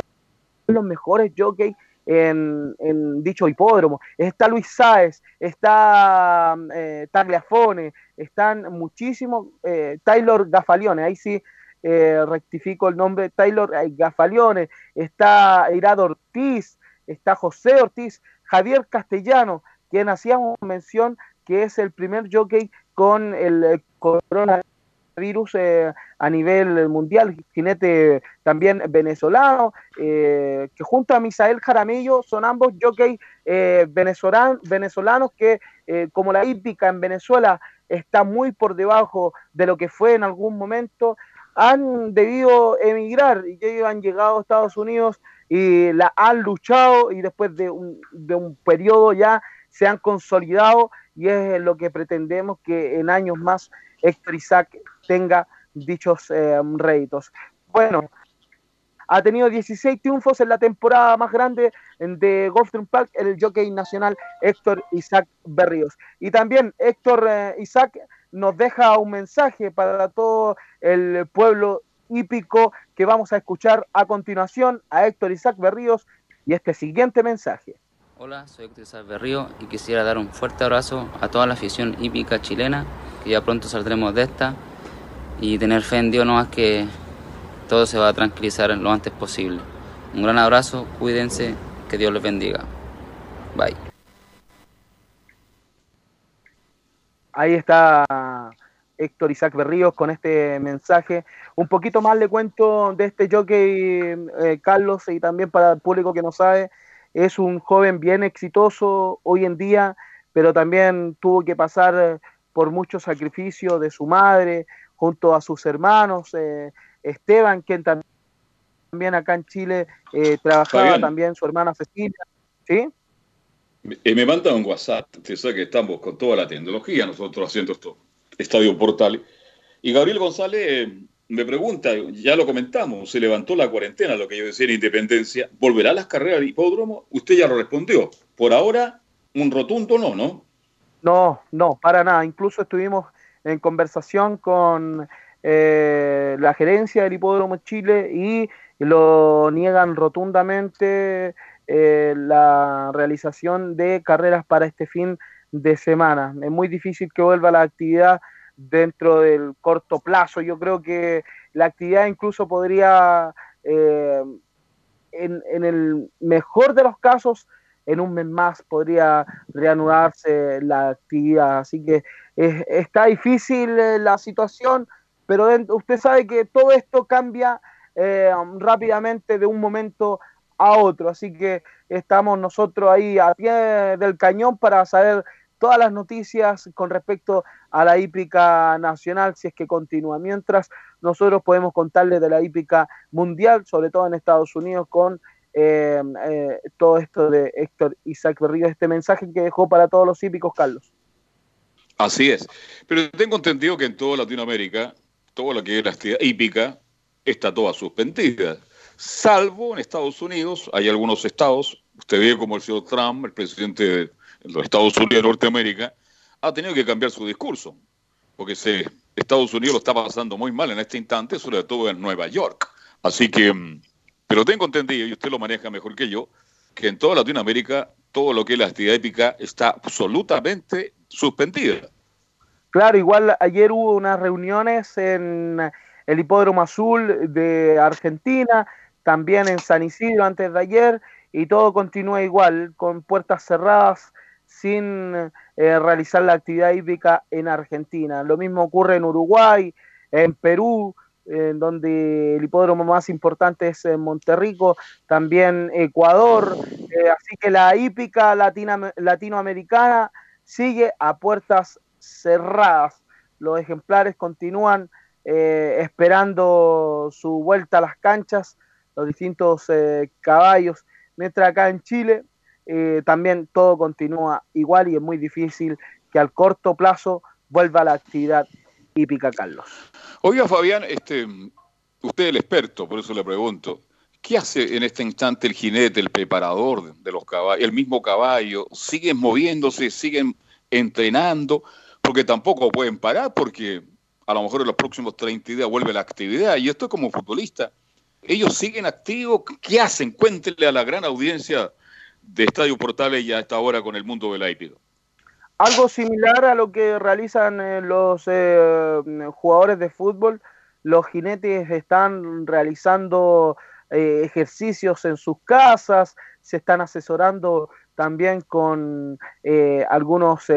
los mejores jockeys en, en dicho hipódromo. Está Luis Sáez, está eh, Tagliafone, están muchísimos, eh, Taylor Gafalione, ahí sí eh, rectifico el nombre, Taylor Gafalione, está Irado Ortiz, está José Ortiz, Javier Castellano, quien hacíamos mención que es el primer jockey con el eh, coronavirus eh, a nivel mundial, jinete también venezolano, eh, que junto a Misael Jaramillo son ambos jockey eh, venezolan- venezolanos que, eh, como la hípica en Venezuela está muy por debajo de lo que fue en algún momento, han debido emigrar y ellos han llegado a Estados Unidos y la han luchado y después de un, de un periodo ya se han consolidado y es lo que pretendemos que en años más Héctor Isaac tenga dichos eh, réditos. Bueno, ha tenido 16 triunfos en la temporada más grande de Golden Park, el jockey nacional Héctor Isaac Berríos. Y también Héctor eh, Isaac nos deja un mensaje para todo el pueblo hípico que vamos a escuchar a continuación a Héctor Isaac Berríos y este siguiente mensaje. Hola, soy Héctor Isaac Berrío y quisiera dar un fuerte abrazo a toda la afición hípica chilena, que ya pronto saldremos de esta y tener fe en Dios nomás que todo se va a tranquilizar lo antes posible. Un gran abrazo, cuídense, que Dios les bendiga. Bye. Ahí está Héctor Isaac Berríos con este mensaje. Un poquito más le cuento de este jockey, eh, Carlos, y también para el público que no sabe, es un joven bien exitoso hoy en día, pero también tuvo que pasar eh, por mucho sacrificio de su madre, junto a sus hermanos, eh, Esteban, quien tam- también acá en Chile eh, trabajaba, Fabián. también su hermana Cecilia, ¿sí? Eh, me mandan un WhatsApp, usted sabe que estamos con toda la tecnología, nosotros haciendo esto, Estadio Portal. Y Gabriel González me pregunta, ya lo comentamos, se levantó la cuarentena, lo que yo decía en Independencia, ¿volverá a las carreras al hipódromo? Usted ya lo respondió. Por ahora, un rotundo no, ¿no? No, no, para nada. Incluso estuvimos en conversación con eh, la gerencia del Hipódromo Chile y lo niegan rotundamente eh, la realización de carreras para este fin de semana. Es muy difícil que vuelva la actividad dentro del corto plazo. Yo creo que la actividad incluso podría, eh, en, en el mejor de los casos, en un mes más podría reanudarse la actividad. Así que eh, está difícil eh, la situación, pero usted sabe que todo esto cambia eh, rápidamente de un momento a otro. Así que estamos nosotros ahí a pie del cañón para saber todas las noticias con respecto a la hípica nacional, si es que continúa. Mientras nosotros podemos contarles de la hípica mundial, sobre todo en Estados Unidos, con eh, eh, todo esto de Héctor Isaac Berrío, este mensaje que dejó para todos los hípicos, Carlos. Así es. Pero tengo entendido que en toda Latinoamérica, todo lo que es la actividad hípica, está toda suspendida. Salvo en Estados Unidos, hay algunos estados, usted ve como el señor Trump, el presidente de los Estados Unidos de Norteamérica, ha tenido que cambiar su discurso, porque Estados Unidos lo está pasando muy mal en este instante, sobre todo en Nueva York. Así que, mm, pero tengo entendido, y usted lo maneja mejor que yo, que en toda Latinoamérica todo lo que es la actividad hípica está absolutamente suspendida. Claro, igual ayer hubo unas reuniones en el Hipódromo Azul de Argentina, también en San Isidro antes de ayer, y todo continúa igual, con puertas cerradas, sin eh, realizar la actividad hípica en Argentina. Lo mismo ocurre en Uruguay, en Perú, en donde el hipódromo más importante es en Monterrico, también Ecuador, eh, así que la hípica latinoamericana sigue a puertas cerradas. Los ejemplares continúan eh, esperando su vuelta a las canchas, los distintos eh, caballos, mientras acá en Chile eh, también todo continúa igual y es muy difícil que al corto plazo vuelva la actividad hípica, Carlos. Oiga, Fabián, este, usted es el experto, por eso le pregunto. ¿Qué hace en este instante el jinete, el preparador de los caballos, el mismo caballo? ¿Siguen moviéndose, siguen entrenando? Porque tampoco pueden parar porque a lo mejor en los próximos 30 días vuelve la actividad. Y esto como futbolista, ellos siguen activos. ¿Qué hacen? Cuéntenle a la gran audiencia de Estadio Portales y a esta hora con el mundo del hípico. Algo similar a lo que realizan eh, los eh, jugadores de fútbol, los jinetes están realizando eh, ejercicios en sus casas, se están asesorando también con eh, algunos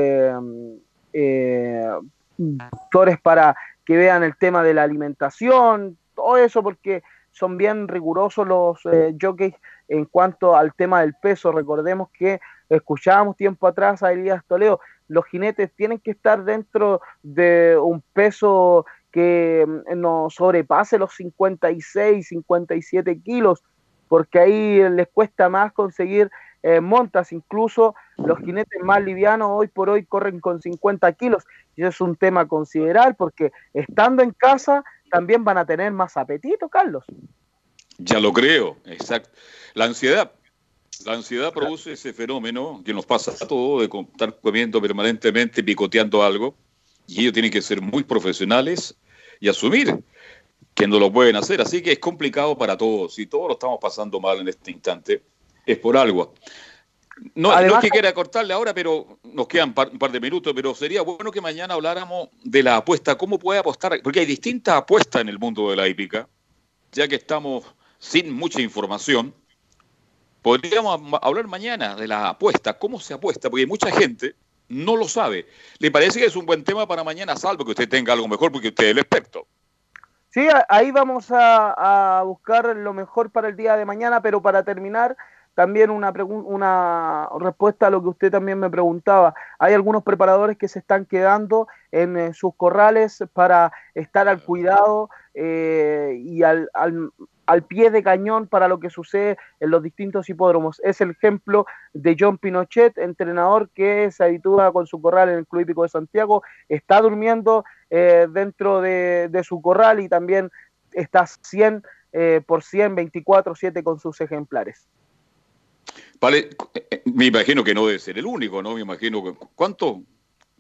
doctores para que vean el tema de la alimentación, todo eso porque son bien rigurosos los eh, jockeys en cuanto al tema del peso. Recordemos que escuchábamos tiempo atrás a Elías Toledo, los jinetes tienen que estar dentro de un peso que mm, no sobrepase los 56, 57 kilos, porque ahí les cuesta más conseguir eh, montas, incluso los jinetes más livianos hoy por hoy corren con 50 kilos, y eso es un tema a considerar, porque estando en casa también van a tener más apetito, Carlos. Ya lo creo, exacto. La ansiedad, la ansiedad produce ese fenómeno que nos pasa a todos de estar comiendo permanentemente, picoteando algo, y ellos tienen que ser muy profesionales y asumir que no lo pueden hacer. Así que es complicado para todos, y todos lo estamos pasando mal en este instante, es por algo. No, no es que quiera cortarle ahora, pero nos quedan par- un par de minutos, pero sería bueno que mañana habláramos de la apuesta, cómo puede apostar, porque hay distintas apuestas en el mundo de la hípica, ya que estamos sin mucha información, podríamos hablar mañana de la apuesta, cómo se apuesta, porque mucha gente no lo sabe. ¿Le parece que es un buen tema para mañana, salvo que usted tenga algo mejor, porque usted es el experto? Sí, ahí vamos a, a buscar lo mejor para el día de mañana, pero para terminar, también una, una respuesta a lo que usted también me preguntaba. Hay algunos preparadores que se están quedando en eh, sus corrales para estar al cuidado eh, y al, al- al pie de cañón para lo que sucede en los distintos hipódromos. Es el ejemplo de John Pinochet, entrenador que se habitúa con su corral en el Club Hípico de Santiago, está durmiendo eh, dentro de, su corral y también está 100 eh, por 100, 24-7 con sus ejemplares. Vale, eh, eh, me imagino que no debe ser el único, ¿no? Me imagino que cuánto,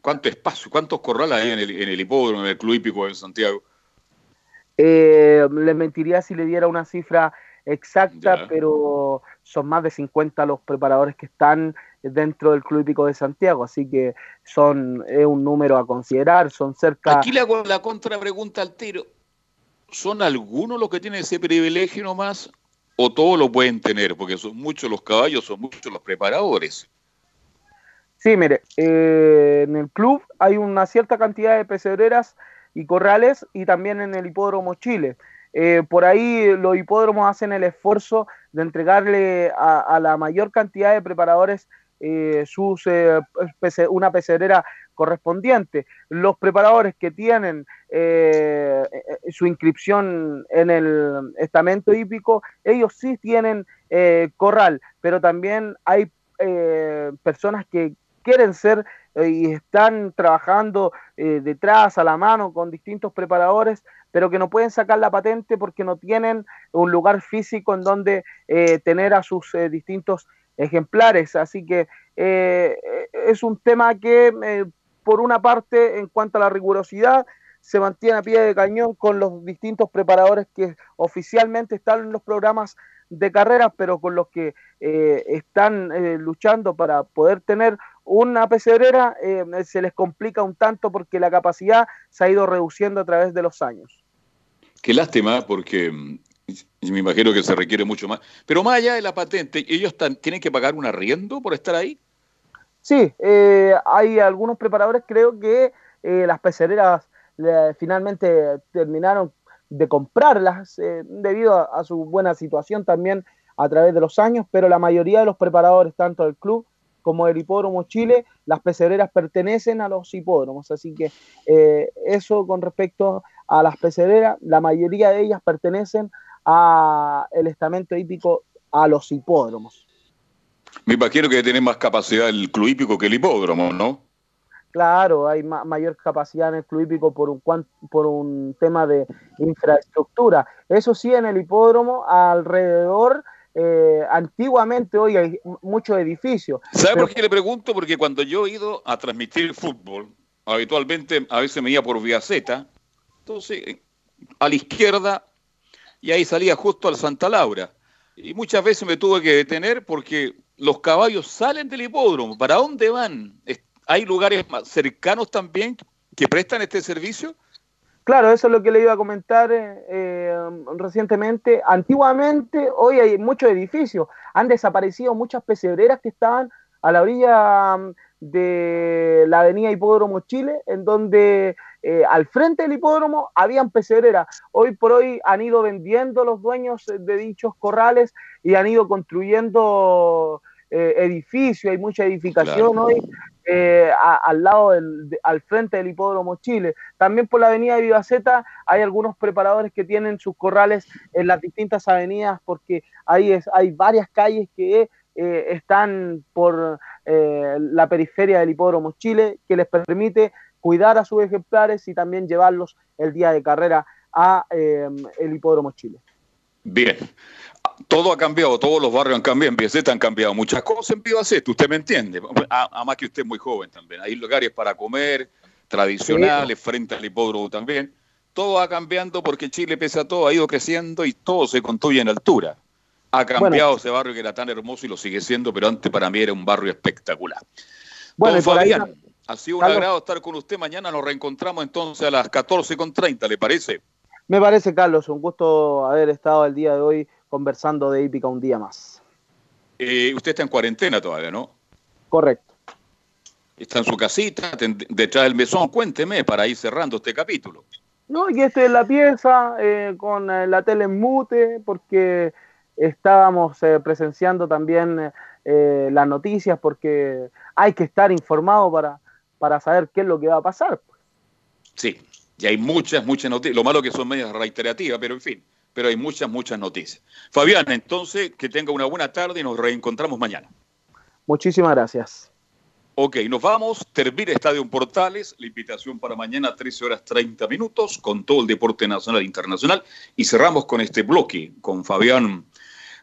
cuánto espacio, cuántos corrales hay en el, en el hipódromo, en el club hípico de Santiago. Eh, le mentiría si le diera una cifra exacta, Ya. pero son más de 50 los preparadores que están dentro del Club Hípico de Santiago, así que son es un número a considerar, son cerca... Aquí le hago la contrapregunta al tiro. ¿Son algunos los que tienen ese privilegio nomás o todos lo pueden tener? Porque son muchos los caballos, son muchos los preparadores. Sí, mire, eh, en el club hay una cierta cantidad de pesebreras y corrales y también en el hipódromo Chile. Eh, por ahí los hipódromos hacen el esfuerzo de entregarle a, a la mayor cantidad de preparadores eh, sus, eh, una pesebrera correspondiente. Los preparadores que tienen eh, su inscripción en el estamento hípico, ellos sí tienen corral, pero también hay personas que quieren ser y están trabajando detrás, a la mano, con distintos preparadores, pero que no pueden sacar la patente porque no tienen un lugar físico en donde tener a sus distintos ejemplares. Así que eh, es un tema que, eh, por una parte, en cuanto a la rigurosidad, se mantiene a pie de cañón con los distintos preparadores que oficialmente están en los programas de carreras, pero con los que eh, están eh, luchando para poder tener una pesebrera, eh, se les complica un tanto porque la capacidad se ha ido reduciendo a través de los años. Qué lástima, porque mm, me imagino que se requiere mucho más. Pero más allá de la patente, ¿ellos tienen que pagar un arriendo por estar ahí? Sí, eh, hay algunos preparadores, creo que eh, las pecereras finalmente terminaron de comprarlas eh, debido a, a su buena situación también a través de los años, pero la mayoría de los preparadores, tanto del club como del hipódromo Chile, las pecereras pertenecen a los hipódromos, así que eh, eso con respecto a las pecereras, la mayoría de ellas pertenecen a el estamento hípico a los hipódromos. Me imagino que tiene más capacidad el club hípico que el hipódromo, ¿no? Claro, hay ma- mayor capacidad en el club hípico por un, por un tema de infraestructura. Eso sí, en el hipódromo, alrededor, eh, antiguamente hoy hay muchos edificios. ¿Sabe pero- por qué le pregunto? Porque cuando yo he ido a transmitir fútbol, habitualmente a veces me iba por vía Z Entonces, eh, a la izquierda, y ahí salía justo al Santa Laura. Y muchas veces me tuve que detener porque los caballos salen del hipódromo. ¿Para dónde van? ¿Hay lugares más cercanos también que prestan este servicio? Claro, eso es lo que le iba a comentar eh, eh, recientemente. Antiguamente, hoy hay muchos edificios. Han desaparecido muchas pesebreras que estaban a la orilla mm, de la avenida Hipódromo Chile, en donde eh, al frente del hipódromo habían pesebreras. Hoy por hoy han ido vendiendo los dueños de dichos corrales y han ido construyendo eh, edificios, hay mucha edificación Claro. hoy eh, a- al lado del, de- al frente del hipódromo Chile. También por la avenida de Vivaceta hay algunos preparadores que tienen sus corrales en las distintas avenidas porque ahí es, hay varias calles que eh, están por eh, la periferia del hipódromo Chile que les permite cuidar a sus ejemplares y también llevarlos el día de carrera a eh, el hipódromo Chile. Bien. Todo ha cambiado, todos los barrios han cambiado, en Piaceta han cambiado muchas cosas en Pivaceta, usted me entiende. A- Además que usted es muy joven también. Hay lugares para comer, tradicionales, frente al hipódromo también. Todo va cambiando porque Chile, pese a todo, ha ido creciendo y todo se construye en altura. Ha cambiado ese barrio que era tan hermoso y lo sigue siendo, pero antes para mí era un barrio espectacular. Bueno, Don y por ahí- Fabián, ha sido un Carlos. agrado estar con usted. Mañana nos reencontramos entonces a las 14.30, ¿le parece? Me parece, Carlos, un gusto haber estado el día de hoy conversando de hípica un día más. Eh, usted está en cuarentena todavía, ¿no? Correcto. Está en su casita, detrás del mesón. Cuénteme para ir cerrando este capítulo. No, y estoy en la pieza eh, con eh, la tele en mute porque estábamos eh, presenciando también eh, las noticias porque hay que estar informado para, para saber qué es lo que va a pasar. Sí, y hay muchas, muchas noticias. Lo malo que son medias reiterativas, pero en fin, pero hay muchas, muchas noticias. Fabián, entonces, que tenga una buena tarde y nos reencontramos mañana. Muchísimas gracias. Ok, nos vamos. Termina Estadio Portales. La invitación para mañana, 13 horas 30 minutos, con todo el deporte nacional e internacional. Y cerramos con este bloque, con Fabián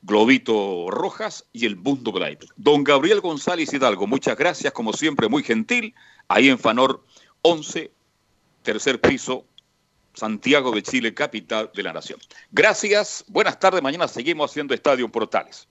Globito Rojas y el Mundo Live. Don Gabriel González Hidalgo, muchas gracias, como siempre, muy gentil. Ahí en Fanor 11, tercer piso, Santiago de Chile, capital de la nación. Gracias, buenas tardes. Mañana seguimos haciendo Estadio Portales.